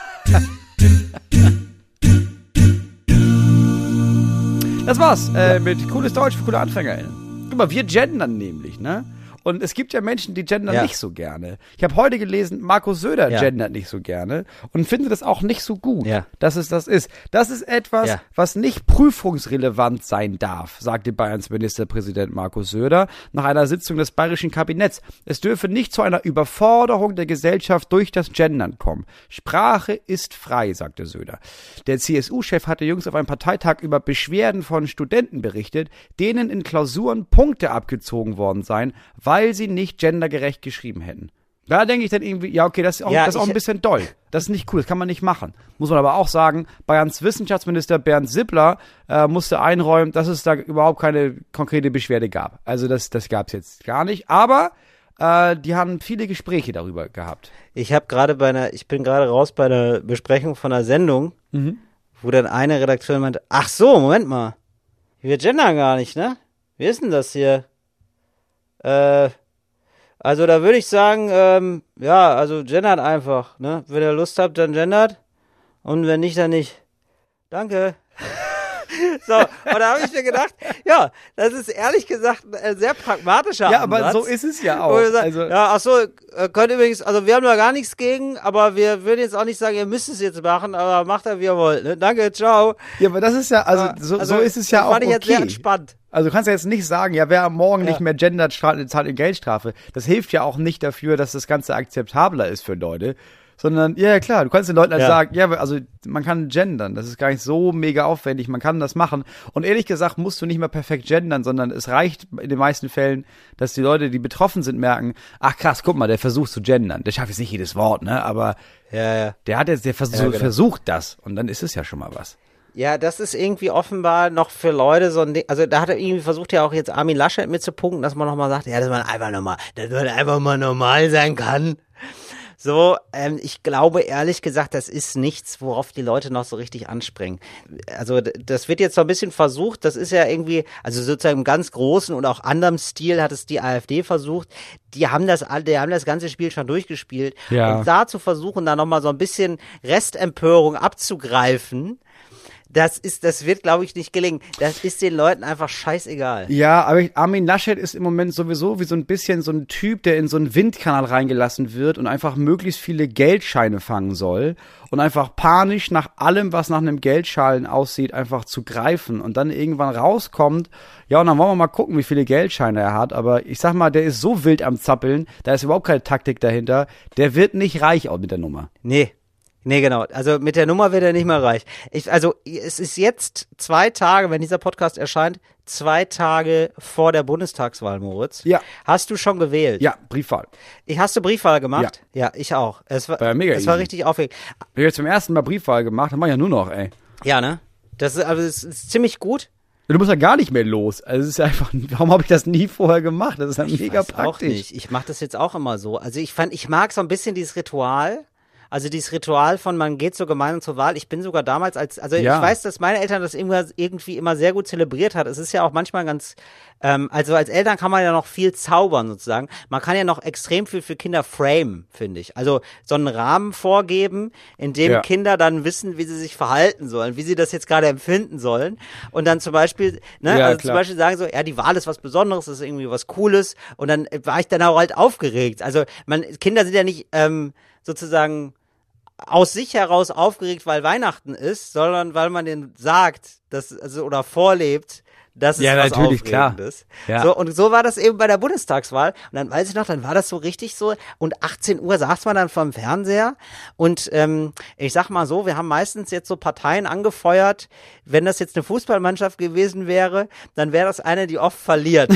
Das war's äh, mit cooles Deutsch für coole AnfängerInnen. Guck mal, wir gendern nämlich, ne? Und es gibt ja Menschen, die gendern Ja. nicht so gerne. Ich habe heute gelesen, Markus Söder Ja. gendert nicht so gerne und finde das auch nicht so gut, Ja. dass es das ist. Das ist etwas, was nicht prüfungsrelevant sein darf, sagte Bayerns Ministerpräsident Markus Söder nach einer Sitzung des bayerischen Kabinetts. Es dürfe nicht zu einer Überforderung der Gesellschaft durch das Gendern kommen. Sprache ist frei, sagte Söder. Der CSU-Chef hatte jüngst auf einem Parteitag über Beschwerden von Studenten berichtet, denen in Klausuren Punkte abgezogen worden seien, weil sie nicht gendergerecht geschrieben hätten. Da denke ich dann irgendwie, ja, okay, das ist auch, Ja, das ist auch ein bisschen doll. Das ist nicht cool, das kann man nicht machen. Muss man aber auch sagen, Bayerns Wissenschaftsminister Bernd Sippler äh, musste einräumen, dass es da überhaupt keine konkrete Beschwerde gab. Also das, das gab es jetzt gar nicht. Aber äh, die haben viele Gespräche darüber gehabt. Ich habe gerade bei einer, ich bin gerade raus bei einer Besprechung von einer Sendung, wo dann eine Redakteurin meinte, ach so, Moment mal, wir gendern gar nicht, ne? Wie ist denn das hier? Äh, also da würde ich sagen, ähm, ja, also gendert einfach, ne? Wenn ihr Lust habt, dann gendert und wenn nicht, dann nicht. Danke. So, und da habe ich mir gedacht, ja, das ist ehrlich gesagt ein äh, sehr pragmatischer Ja, aber Ansatz. so ist es ja auch. sagen, Also, ja, ach so, äh, könnt übrigens, also wir haben da gar nichts gegen, aber wir würden jetzt auch nicht sagen, ihr müsst es jetzt machen, aber macht er, wie ihr wollt. Ne? Danke, ciao. ja, aber das ist ja, also, so, so ist es ja das auch fand ich jetzt sehr okay. entspannt. Also du kannst ja jetzt nicht sagen, ja, wer morgen Ja. nicht mehr gendert, zahlt eine Geldstrafe. Das hilft ja auch nicht dafür, dass das Ganze akzeptabler ist für Leute. Sondern, ja, klar, du kannst den Leuten halt Ja. sagen, ja, also man kann gendern, das ist gar nicht so mega aufwendig, man kann das machen. Und ehrlich gesagt musst du nicht mehr perfekt gendern, sondern es reicht in den meisten Fällen, dass die Leute, die betroffen sind, merken, ach krass, guck mal, der versucht zu gendern. Der schafft jetzt nicht jedes Wort, ne? Aber Ja, ja. der hat jetzt, der vers Ja, genau. versucht das. Und dann ist es ja schon mal was. Ja, das ist irgendwie offenbar noch für Leute so ein Ding. Also da hat er irgendwie versucht ja auch jetzt Armin Laschet mitzupunkten, dass man nochmal sagt, ja, dass man einfach nochmal, dass man einfach mal normal sein kann. So, ähm, ich glaube ehrlich gesagt, das ist nichts, worauf die Leute noch so richtig anspringen. Also das wird jetzt so ein bisschen versucht, das ist ja irgendwie, also sozusagen im ganz großen und auch anderem Stil hat es die AfD versucht. Die haben das alle, die haben das ganze Spiel schon durchgespielt. Ja. Und da zu versuchen, da nochmal so ein bisschen Restempörung abzugreifen, das ist, das wird, glaube ich, nicht gelingen. Das ist den Leuten einfach scheißegal. Ja, aber ich- Armin Laschet ist im Moment sowieso wie so ein bisschen so ein Typ, der in so einen Windkanal reingelassen wird und einfach möglichst viele Geldscheine fangen soll und einfach panisch nach allem, was nach einem Geldschein aussieht, einfach zu greifen und dann irgendwann rauskommt, ja, und dann wollen wir mal gucken, wie viele Geldscheine er hat, aber ich sag mal, der ist so wild am Zappeln, da ist überhaupt keine Taktik dahinter, der wird nicht reich auch mit der Nummer. Nee. Nee, genau. Also mit der Nummer wird er nicht mehr reich. Ich, also es ist jetzt zwei Tage, wenn dieser Podcast erscheint, zwei Tage vor der Bundestagswahl, Moritz. Ja. Hast du schon gewählt? Ja, Briefwahl. Ich, hast du Briefwahl gemacht? Ja, ich auch. Es war, War ja mega es war easy. richtig aufregend. Ich habe jetzt zum ersten Mal Briefwahl gemacht, dann mach ich ja nur noch, ey. Ja, ne? Das ist, also es ist ziemlich gut. Du musst ja gar nicht mehr los. Also es ist einfach, [laughs] warum habe ich das nie vorher gemacht? Das ist ja mega praktisch. Auch nicht. Ich mache das jetzt auch immer so. Also ich fand, ich mag so ein bisschen dieses Ritual. Also dieses Ritual von man geht so gemeinsam zur Wahl. Ich bin sogar damals als, also Ja. ich weiß, dass meine Eltern das irgendwie immer sehr gut zelebriert hat. Es ist ja auch manchmal ganz, ähm, also als Eltern kann man ja noch viel zaubern sozusagen. Man kann ja noch extrem viel für Kinder frame, finde ich. Also so einen Rahmen vorgeben, in dem Ja. Kinder dann wissen, wie sie sich verhalten sollen, wie sie das jetzt gerade empfinden sollen. Und dann zum Beispiel, ne, Ja, also zum klar. Beispiel sagen so, ja, die Wahl ist was Besonderes, das ist irgendwie was Cooles. Und dann war ich dann auch halt aufgeregt. Also man, Kinder sind ja nicht ähm, sozusagen aus sich heraus aufgeregt, weil Weihnachten ist, sondern weil man denen sagt, dass, also, oder vorlebt, dass es Ja, was natürlich, klar. Aufregendes. Ja. So, und so war das eben bei der Bundestagswahl. Und dann weiß ich noch, dann war das so richtig so. Und 18 Uhr saß man dann vorm Fernseher. Und ähm, ich sag mal so, wir haben meistens jetzt so Parteien angefeuert. Wenn das jetzt eine Fußballmannschaft gewesen wäre, dann wäre das eine, die oft verliert.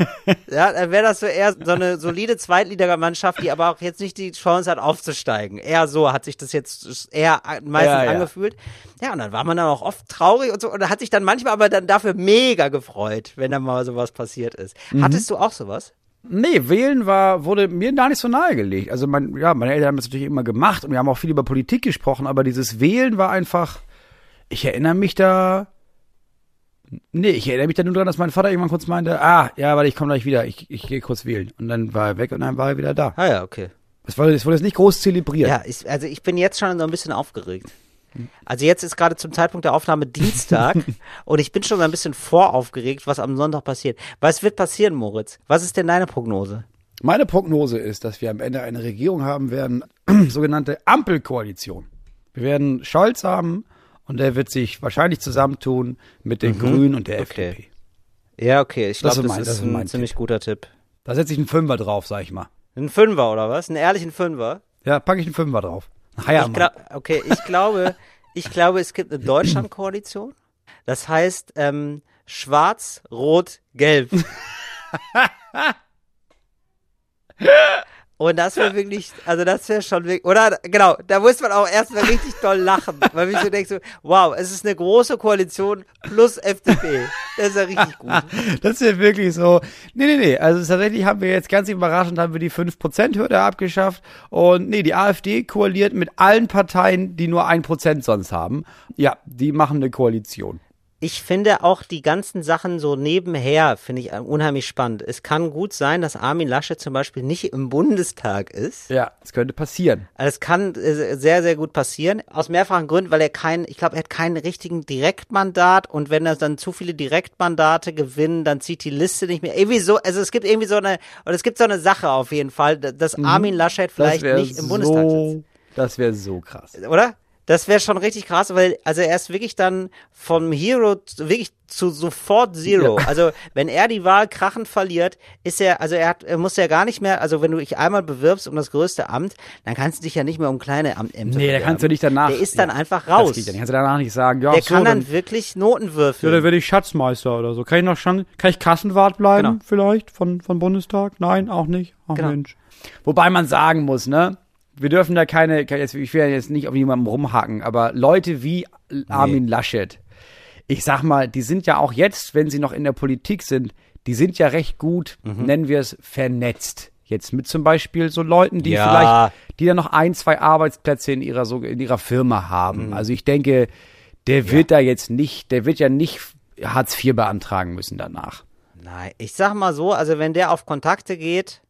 [laughs] ja, dann wäre das so eher so eine solide Zweitligamannschaft, die aber auch jetzt nicht die Chance hat, aufzusteigen. Eher so hat sich das jetzt eher meistens Ja, ja. angefühlt. Ja, und dann war man dann auch oft traurig und so. Und hat sich dann manchmal aber dann dafür mega gefreut, wenn dann mal sowas passiert ist. Mhm. Hattest du auch sowas? Nee, wählen war, wurde mir gar nicht so nahegelegt. Also mein, ja, meine Eltern haben das natürlich immer gemacht und wir haben auch viel über Politik gesprochen, aber dieses Wählen war einfach, ich erinnere mich da, nee, ich erinnere mich da nur dran, dass mein Vater irgendwann kurz meinte, ah, ja, warte, ich komme gleich wieder, ich, ich gehe kurz wählen. Und dann war er weg und dann war er wieder da. Ah ja, okay. Es wurde, es wurde jetzt nicht groß zelebriert. Ja, ich, also ich bin jetzt schon so ein bisschen aufgeregt. Also jetzt ist gerade zum Zeitpunkt der Aufnahme Dienstag [laughs] und ich bin schon ein bisschen voraufgeregt, was am Sonntag passiert. Was wird passieren, Moritz? Was ist denn deine Prognose? Meine Prognose ist, dass wir am Ende eine Regierung haben werden, [clears throat] sogenannte Ampelkoalition. Wir werden Scholz haben und der wird sich wahrscheinlich zusammentun mit den Grünen und der Mhm. Okay. FDP. Ja, okay, ich Das glaube, ist das, mein- ist das ist ein ziemlich Tipp. guter Tipp. Da setze ich einen Fünfer drauf, sag ich mal. Ein Fünfer oder was? Einen ehrlichen Fünfer? Ja, packe ich einen Fünfer drauf. Naja, ich glaub, okay, ich glaube, ich glaube, es gibt eine Deutschlandkoalition. Das heißt, ähm, schwarz, rot, gelb. [laughs] Und das wäre wirklich, also das wäre schon wirklich, oder genau, da muss man auch erstmal richtig doll lachen, weil ich so denke so, wow, es ist eine große Koalition plus FDP. Das ist ja richtig gut. [laughs] Das ja wirklich so. Nee, nee, nee. Also tatsächlich haben wir jetzt ganz überraschend haben wir die 5%-Hürde abgeschafft. Und nee, die AfD koaliert mit allen Parteien, die nur 1% sonst haben. Ja, die machen eine Koalition. Ich finde auch die ganzen Sachen so nebenher, finde ich äh, unheimlich spannend. Es kann gut sein, dass Armin Laschet zum Beispiel nicht im Bundestag ist. Ja, das könnte passieren. Also es kann äh, sehr, sehr gut passieren. Aus mehrfachen Gründen, weil er keinen, ich glaube, er hat keinen richtigen Direktmandat und wenn er dann zu viele Direktmandate gewinnen, dann zieht die Liste nicht mehr. Irgendwie so, also es gibt irgendwie so eine, oder es gibt so eine Sache auf jeden Fall, dass Armin Laschet vielleicht nicht im Bundestag sitzt. so, Das wäre so krass. Oder? Das wäre schon richtig krass, weil also er ist wirklich dann vom Hero zu, wirklich zu sofort Zero. Ja. Also wenn er die Wahl krachend verliert, ist er, also er hat, er muss ja gar nicht mehr, also wenn du dich einmal bewirbst um das größte Amt, dann kannst du dich ja nicht mehr um kleine Amt Ämter Nee, da kannst du nicht danach. Der ist dann ja, einfach Das raus. geht ja nicht. Kannst du danach nicht sagen, ja, Der so, kann dann dann, wirklich Noten würfeln. ja, dann werde ich Schatzmeister oder so. Kann ich noch schon, kann ich Kassenwart bleiben Genau. vielleicht von, von Bundestag? Nein, auch nicht. Ach Genau. Mensch. Wobei man sagen muss, ne? Wir dürfen da keine, jetzt, ich will ja jetzt nicht auf jemandem rumhacken, aber Leute wie Armin Laschet, ich sag mal, die sind ja auch jetzt, wenn sie noch in der Politik sind, die sind ja recht gut, Mhm. nennen wir es, vernetzt. Jetzt mit zum Beispiel so Leuten, die Ja. vielleicht, die dann noch ein, zwei Arbeitsplätze in ihrer, so, in ihrer Firma haben. Mhm. Also ich denke, der wird da jetzt nicht, der wird ja nicht Hartz IV beantragen müssen danach. Nein, ich sag mal so, also wenn der auf Kontakte geht,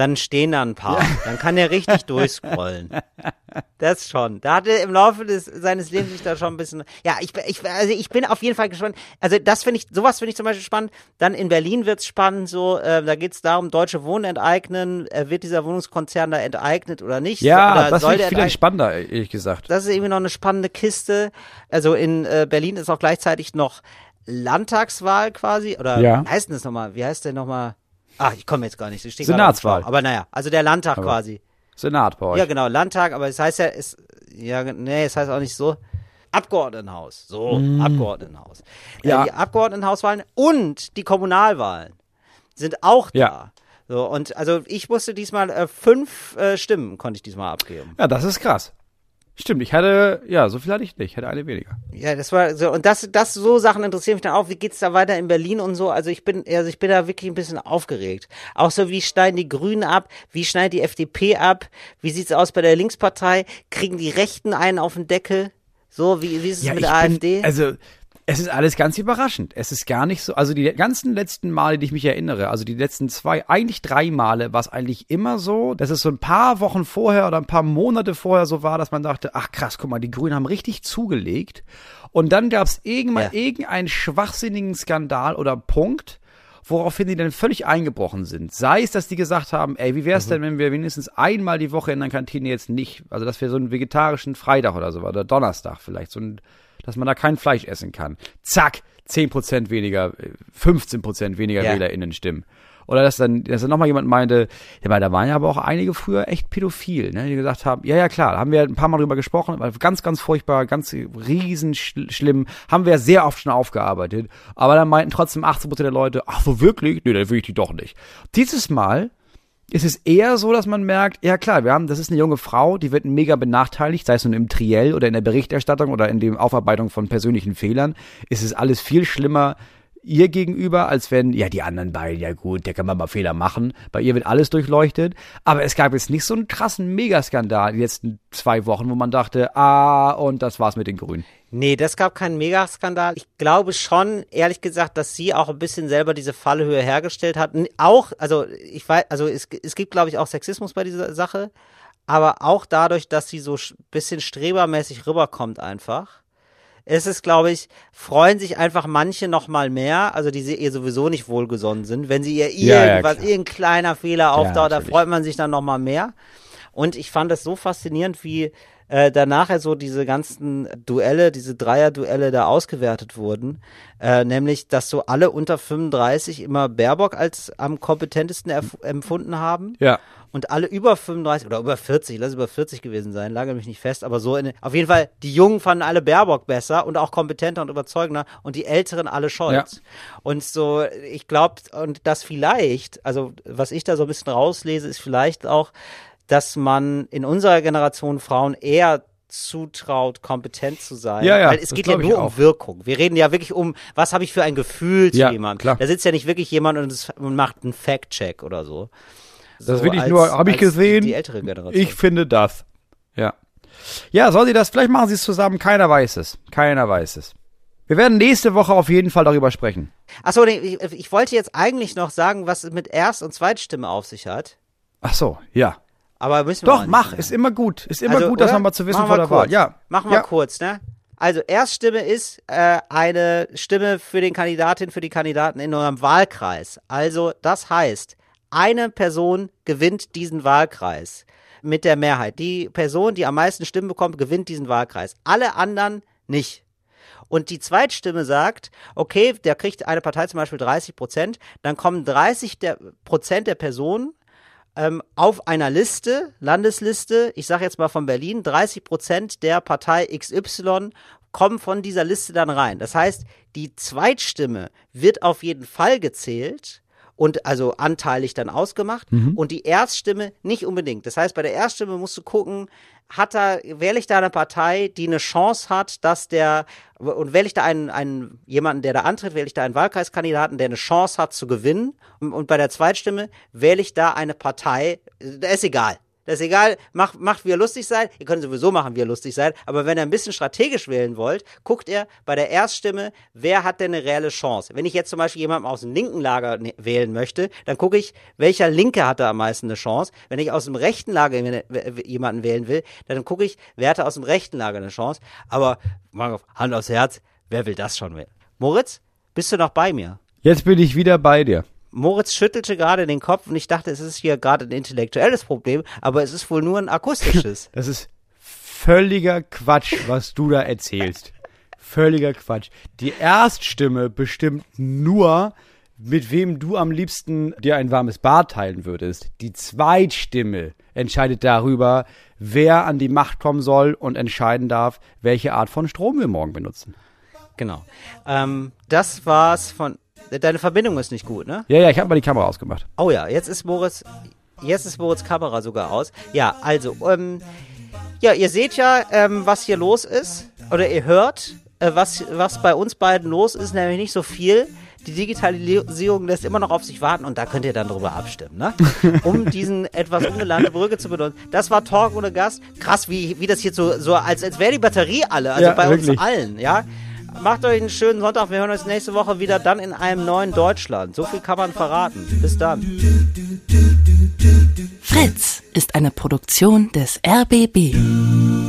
dann stehen da ein paar. Dann kann er richtig [laughs] durchscrollen. Das schon. Da hat er im Laufe des, seines Lebens sich da schon ein bisschen. Ja, ich, bin- ich, also ich bin auf jeden Fall gespannt. Also das finde ich, sowas finde ich zum Beispiel spannend. Dann in Berlin wird's spannend, so, äh, da geht's darum, deutsche Wohnen enteignen. Äh, wird dieser Wohnungskonzern da enteignet oder nicht? Ja, oder das finde der ich viel enteignen? entspannender, ehrlich gesagt. Das ist irgendwie noch eine spannende Kiste. Also in äh, Berlin ist auch gleichzeitig noch Landtagswahl quasi. Oder Ja. wie heißt denn das nochmal? Wie heißt der nochmal? Ah, ich komme jetzt gar nicht. Senatswahl. Aber naja, also der Landtag quasi. Senat bei euch. Ja, genau, Landtag, aber es heißt ja, es, ja, nee, es heißt auch nicht so. Abgeordnetenhaus. So, Abgeordnetenhaus. Mm. Ja. Äh, die Abgeordnetenhauswahlen und die Kommunalwahlen sind auch da. Ja. So, und also ich musste diesmal äh, fünf äh, Stimmen konnte ich diesmal abgeben. Ja, das ist krass. Stimmt, ich hatte, ja, so viel hatte ich nicht, ich hatte eine weniger. Ja, das war so und das das so Sachen interessieren mich dann auch, wie geht's da weiter in Berlin und so. Also ich bin also ich bin da wirklich ein bisschen aufgeregt. Auch so wie schneiden die Grünen ab, wie schneidet die FDP ab? Wie sieht's aus bei der Linkspartei? Kriegen die Rechten einen auf den Deckel? So, wie wie ist es mit der AfD? Bin, also, es ist alles ganz überraschend. Es ist gar nicht so, also die ganzen letzten Male, die ich mich erinnere, also die letzten zwei, eigentlich drei Male, war es eigentlich immer so, dass es so ein paar Wochen vorher oder ein paar Monate vorher so war, dass man dachte, ach krass, guck mal, die Grünen haben richtig zugelegt. Und dann gab es irgendwann Ja. irgendeinen schwachsinnigen Skandal oder Punkt, woraufhin die dann völlig eingebrochen sind. Sei es, dass die gesagt haben, ey, wie wär's denn, wenn wir wenigstens einmal die Woche in der Kantine jetzt nicht, also dass wir so einen vegetarischen Freitag oder so, oder Donnerstag vielleicht, so ein, dass man da kein Fleisch essen kann. Zack, 10% weniger, äh, 15% weniger Ja. WählerInnen stimmen. Oder dass dann, dass dann nochmal jemand meinte, ja, weil da waren ja aber auch einige früher echt pädophil, ne, die gesagt haben, ja, ja, klar, da haben wir ein paar Mal drüber gesprochen, ganz, ganz furchtbar, ganz riesen schl- schlimm, haben wir sehr oft schon aufgearbeitet, aber dann meinten trotzdem 18% der Leute, ach so wirklich? Nee, dann will ich die doch nicht. Dieses Mal ist es eher so, dass man merkt, ja klar, wir haben, das ist eine junge Frau, die wird mega benachteiligt, sei es nun im Triell oder in der Berichterstattung oder in der Aufarbeitung von persönlichen Fehlern, ist es alles viel schlimmer ihr gegenüber, als wenn, ja, die anderen beiden, ja gut, der kann man mal Fehler machen. Bei ihr wird alles durchleuchtet. Aber es gab jetzt nicht so einen krassen Megaskandal die letzten zwei Wochen, wo man dachte, ah, und das war's mit den Grünen. Nee, das gab keinen Megaskandal. Ich glaube schon, ehrlich gesagt, dass sie auch ein bisschen selber diese Fallhöhe hergestellt hat. Auch, also ich weiß, also es, es gibt, glaube ich, auch Sexismus bei dieser Sache. aber auch dadurch, dass sie so ein bisschen strebermäßig rüberkommt einfach. Es ist, glaube ich, freuen sich einfach manche noch mal mehr, also die ihr sowieso nicht wohlgesonnen sind, wenn sie ihr Ja, ja, irgendwas, klar. irgendein kleiner Fehler auftaucht, da freut man sich dann noch mal mehr. Und ich fand das so faszinierend, wie äh, danach so diese ganzen Duelle, diese Dreier-Duelle da ausgewertet wurden. Äh, nämlich, dass so alle unter 35 immer Baerbock als am kompetentesten empfunden haben. Ja. Und alle über 35 oder über 40, lass es über 40 gewesen sein, lage mich nicht fest, aber so in, auf jeden Fall, die Jungen fanden alle Baerbock besser und auch kompetenter und überzeugender und die Älteren alle Scholz. Und so, ich glaube, und das vielleicht, also was ich da so ein bisschen rauslese, ist vielleicht auch, dass man in unserer Generation Frauen eher zutraut, kompetent zu sein. Ja, ja, Weil es das geht ja nur um Wirkung. Wir reden ja wirklich um, was habe ich für ein Gefühl zu Ja, jemandem. klar. Da sitzt ja nicht wirklich jemand und, es, und macht einen Fact-Check oder so. Das So will ich als- nur, habe ich gesehen. Die, die ältere Generation. Ich finde das. Ja. Ja, soll sie das? Vielleicht machen sie es zusammen. Keiner weiß es. Keiner weiß es. Wir werden nächste Woche auf jeden Fall darüber sprechen. Achso, nee, ich, ich wollte jetzt eigentlich noch sagen, was es mit Erst- und Zweitstimme auf sich hat. Ach so, ja. Aber müssen wir Doch, mach. Ist immer gut. Ist immer Also, gut, das oder? nochmal zu wissen vor der Wahl. kurz. Ja. Machen wir ja. kurz, ne? Also Erststimme ist äh, eine Stimme für den Kandidatin, für die Kandidaten in eurem Wahlkreis. Also das heißt, eine Person gewinnt diesen Wahlkreis mit der Mehrheit. Die Person, die am meisten Stimmen bekommt, gewinnt diesen Wahlkreis. Alle anderen nicht. Und die Zweitstimme sagt, okay, der kriegt eine Partei zum Beispiel 30 Prozent, dann kommen 30 der, Prozent der Personen ähm, auf einer Liste, Landesliste, ich sage jetzt mal von Berlin, 30 Prozent der Partei XY kommen von dieser Liste dann rein. Das heißt, die Zweitstimme wird auf jeden Fall gezählt und also anteilig dann ausgemacht und die Erststimme nicht unbedingt. Das heißt, bei der Erststimme musst du gucken, hat da, wähle ich da eine Partei, die eine Chance hat, dass der, und wähle ich da einen, einen, jemanden, der da antritt, wähle ich da einen Wahlkreiskandidaten, der eine Chance hat zu gewinnen. Und, und bei der Zweitstimme wähle ich da eine Partei, da ist egal. Das ist egal, macht, macht wie ihr lustig seid. Ihr könnt sowieso machen, wie ihr lustig seid. Aber wenn ihr ein bisschen strategisch wählen wollt, guckt ihr bei der Erststimme, wer hat denn eine reelle Chance. Wenn ich jetzt zum Beispiel jemanden aus dem linken Lager ne- wählen möchte, dann gucke ich, welcher Linke hat da am meisten eine Chance. Wenn ich aus dem rechten Lager jemanden- jemanden wählen will, dann gucke ich, wer hat da aus dem rechten Lager eine Chance. Aber, Hand aufs Herz, wer will das schon wählen? Moritz, bist du noch bei mir? Jetzt bin ich wieder bei dir. Moritz schüttelte gerade den Kopf und ich dachte, es ist hier gerade ein intellektuelles Problem, aber es ist wohl nur ein akustisches. [laughs] Das ist völliger Quatsch, was du da erzählst. Völliger Quatsch. Die Erststimme bestimmt nur, mit wem du am liebsten dir ein warmes Bad teilen würdest. Die Zweitstimme entscheidet darüber, wer an die Macht kommen soll und entscheiden darf, welche Art von Strom wir morgen benutzen. genau. Ähm, das war's von. Deine Verbindung ist nicht gut, ne? Ja, ja, ich habe mal die Kamera ausgemacht. Oh ja, jetzt ist Moritz. Jetzt ist Moritz Kamera sogar aus. Ja, also, ähm, ja, ihr seht ja, ähm, was hier los ist. Oder ihr hört, äh, was, was bei uns beiden los ist, nämlich nicht so viel. Die Digitalisierung lässt immer noch auf sich warten und da könnt ihr dann drüber abstimmen, ne? [laughs] Um diesen etwas ungelernte Brücke zu benutzen. Das war Talk ohne Gast. Krass, wie, wie das hier so, so als, als wäre die Batterie alle, also Ja, bei uns wirklich. allen, ja? Macht euch einen schönen Sonntag. Wir hören uns nächste Woche wieder dann in einem neuen Deutschland. So viel kann man verraten. Bis dann. Fritz ist eine Produktion des RBB.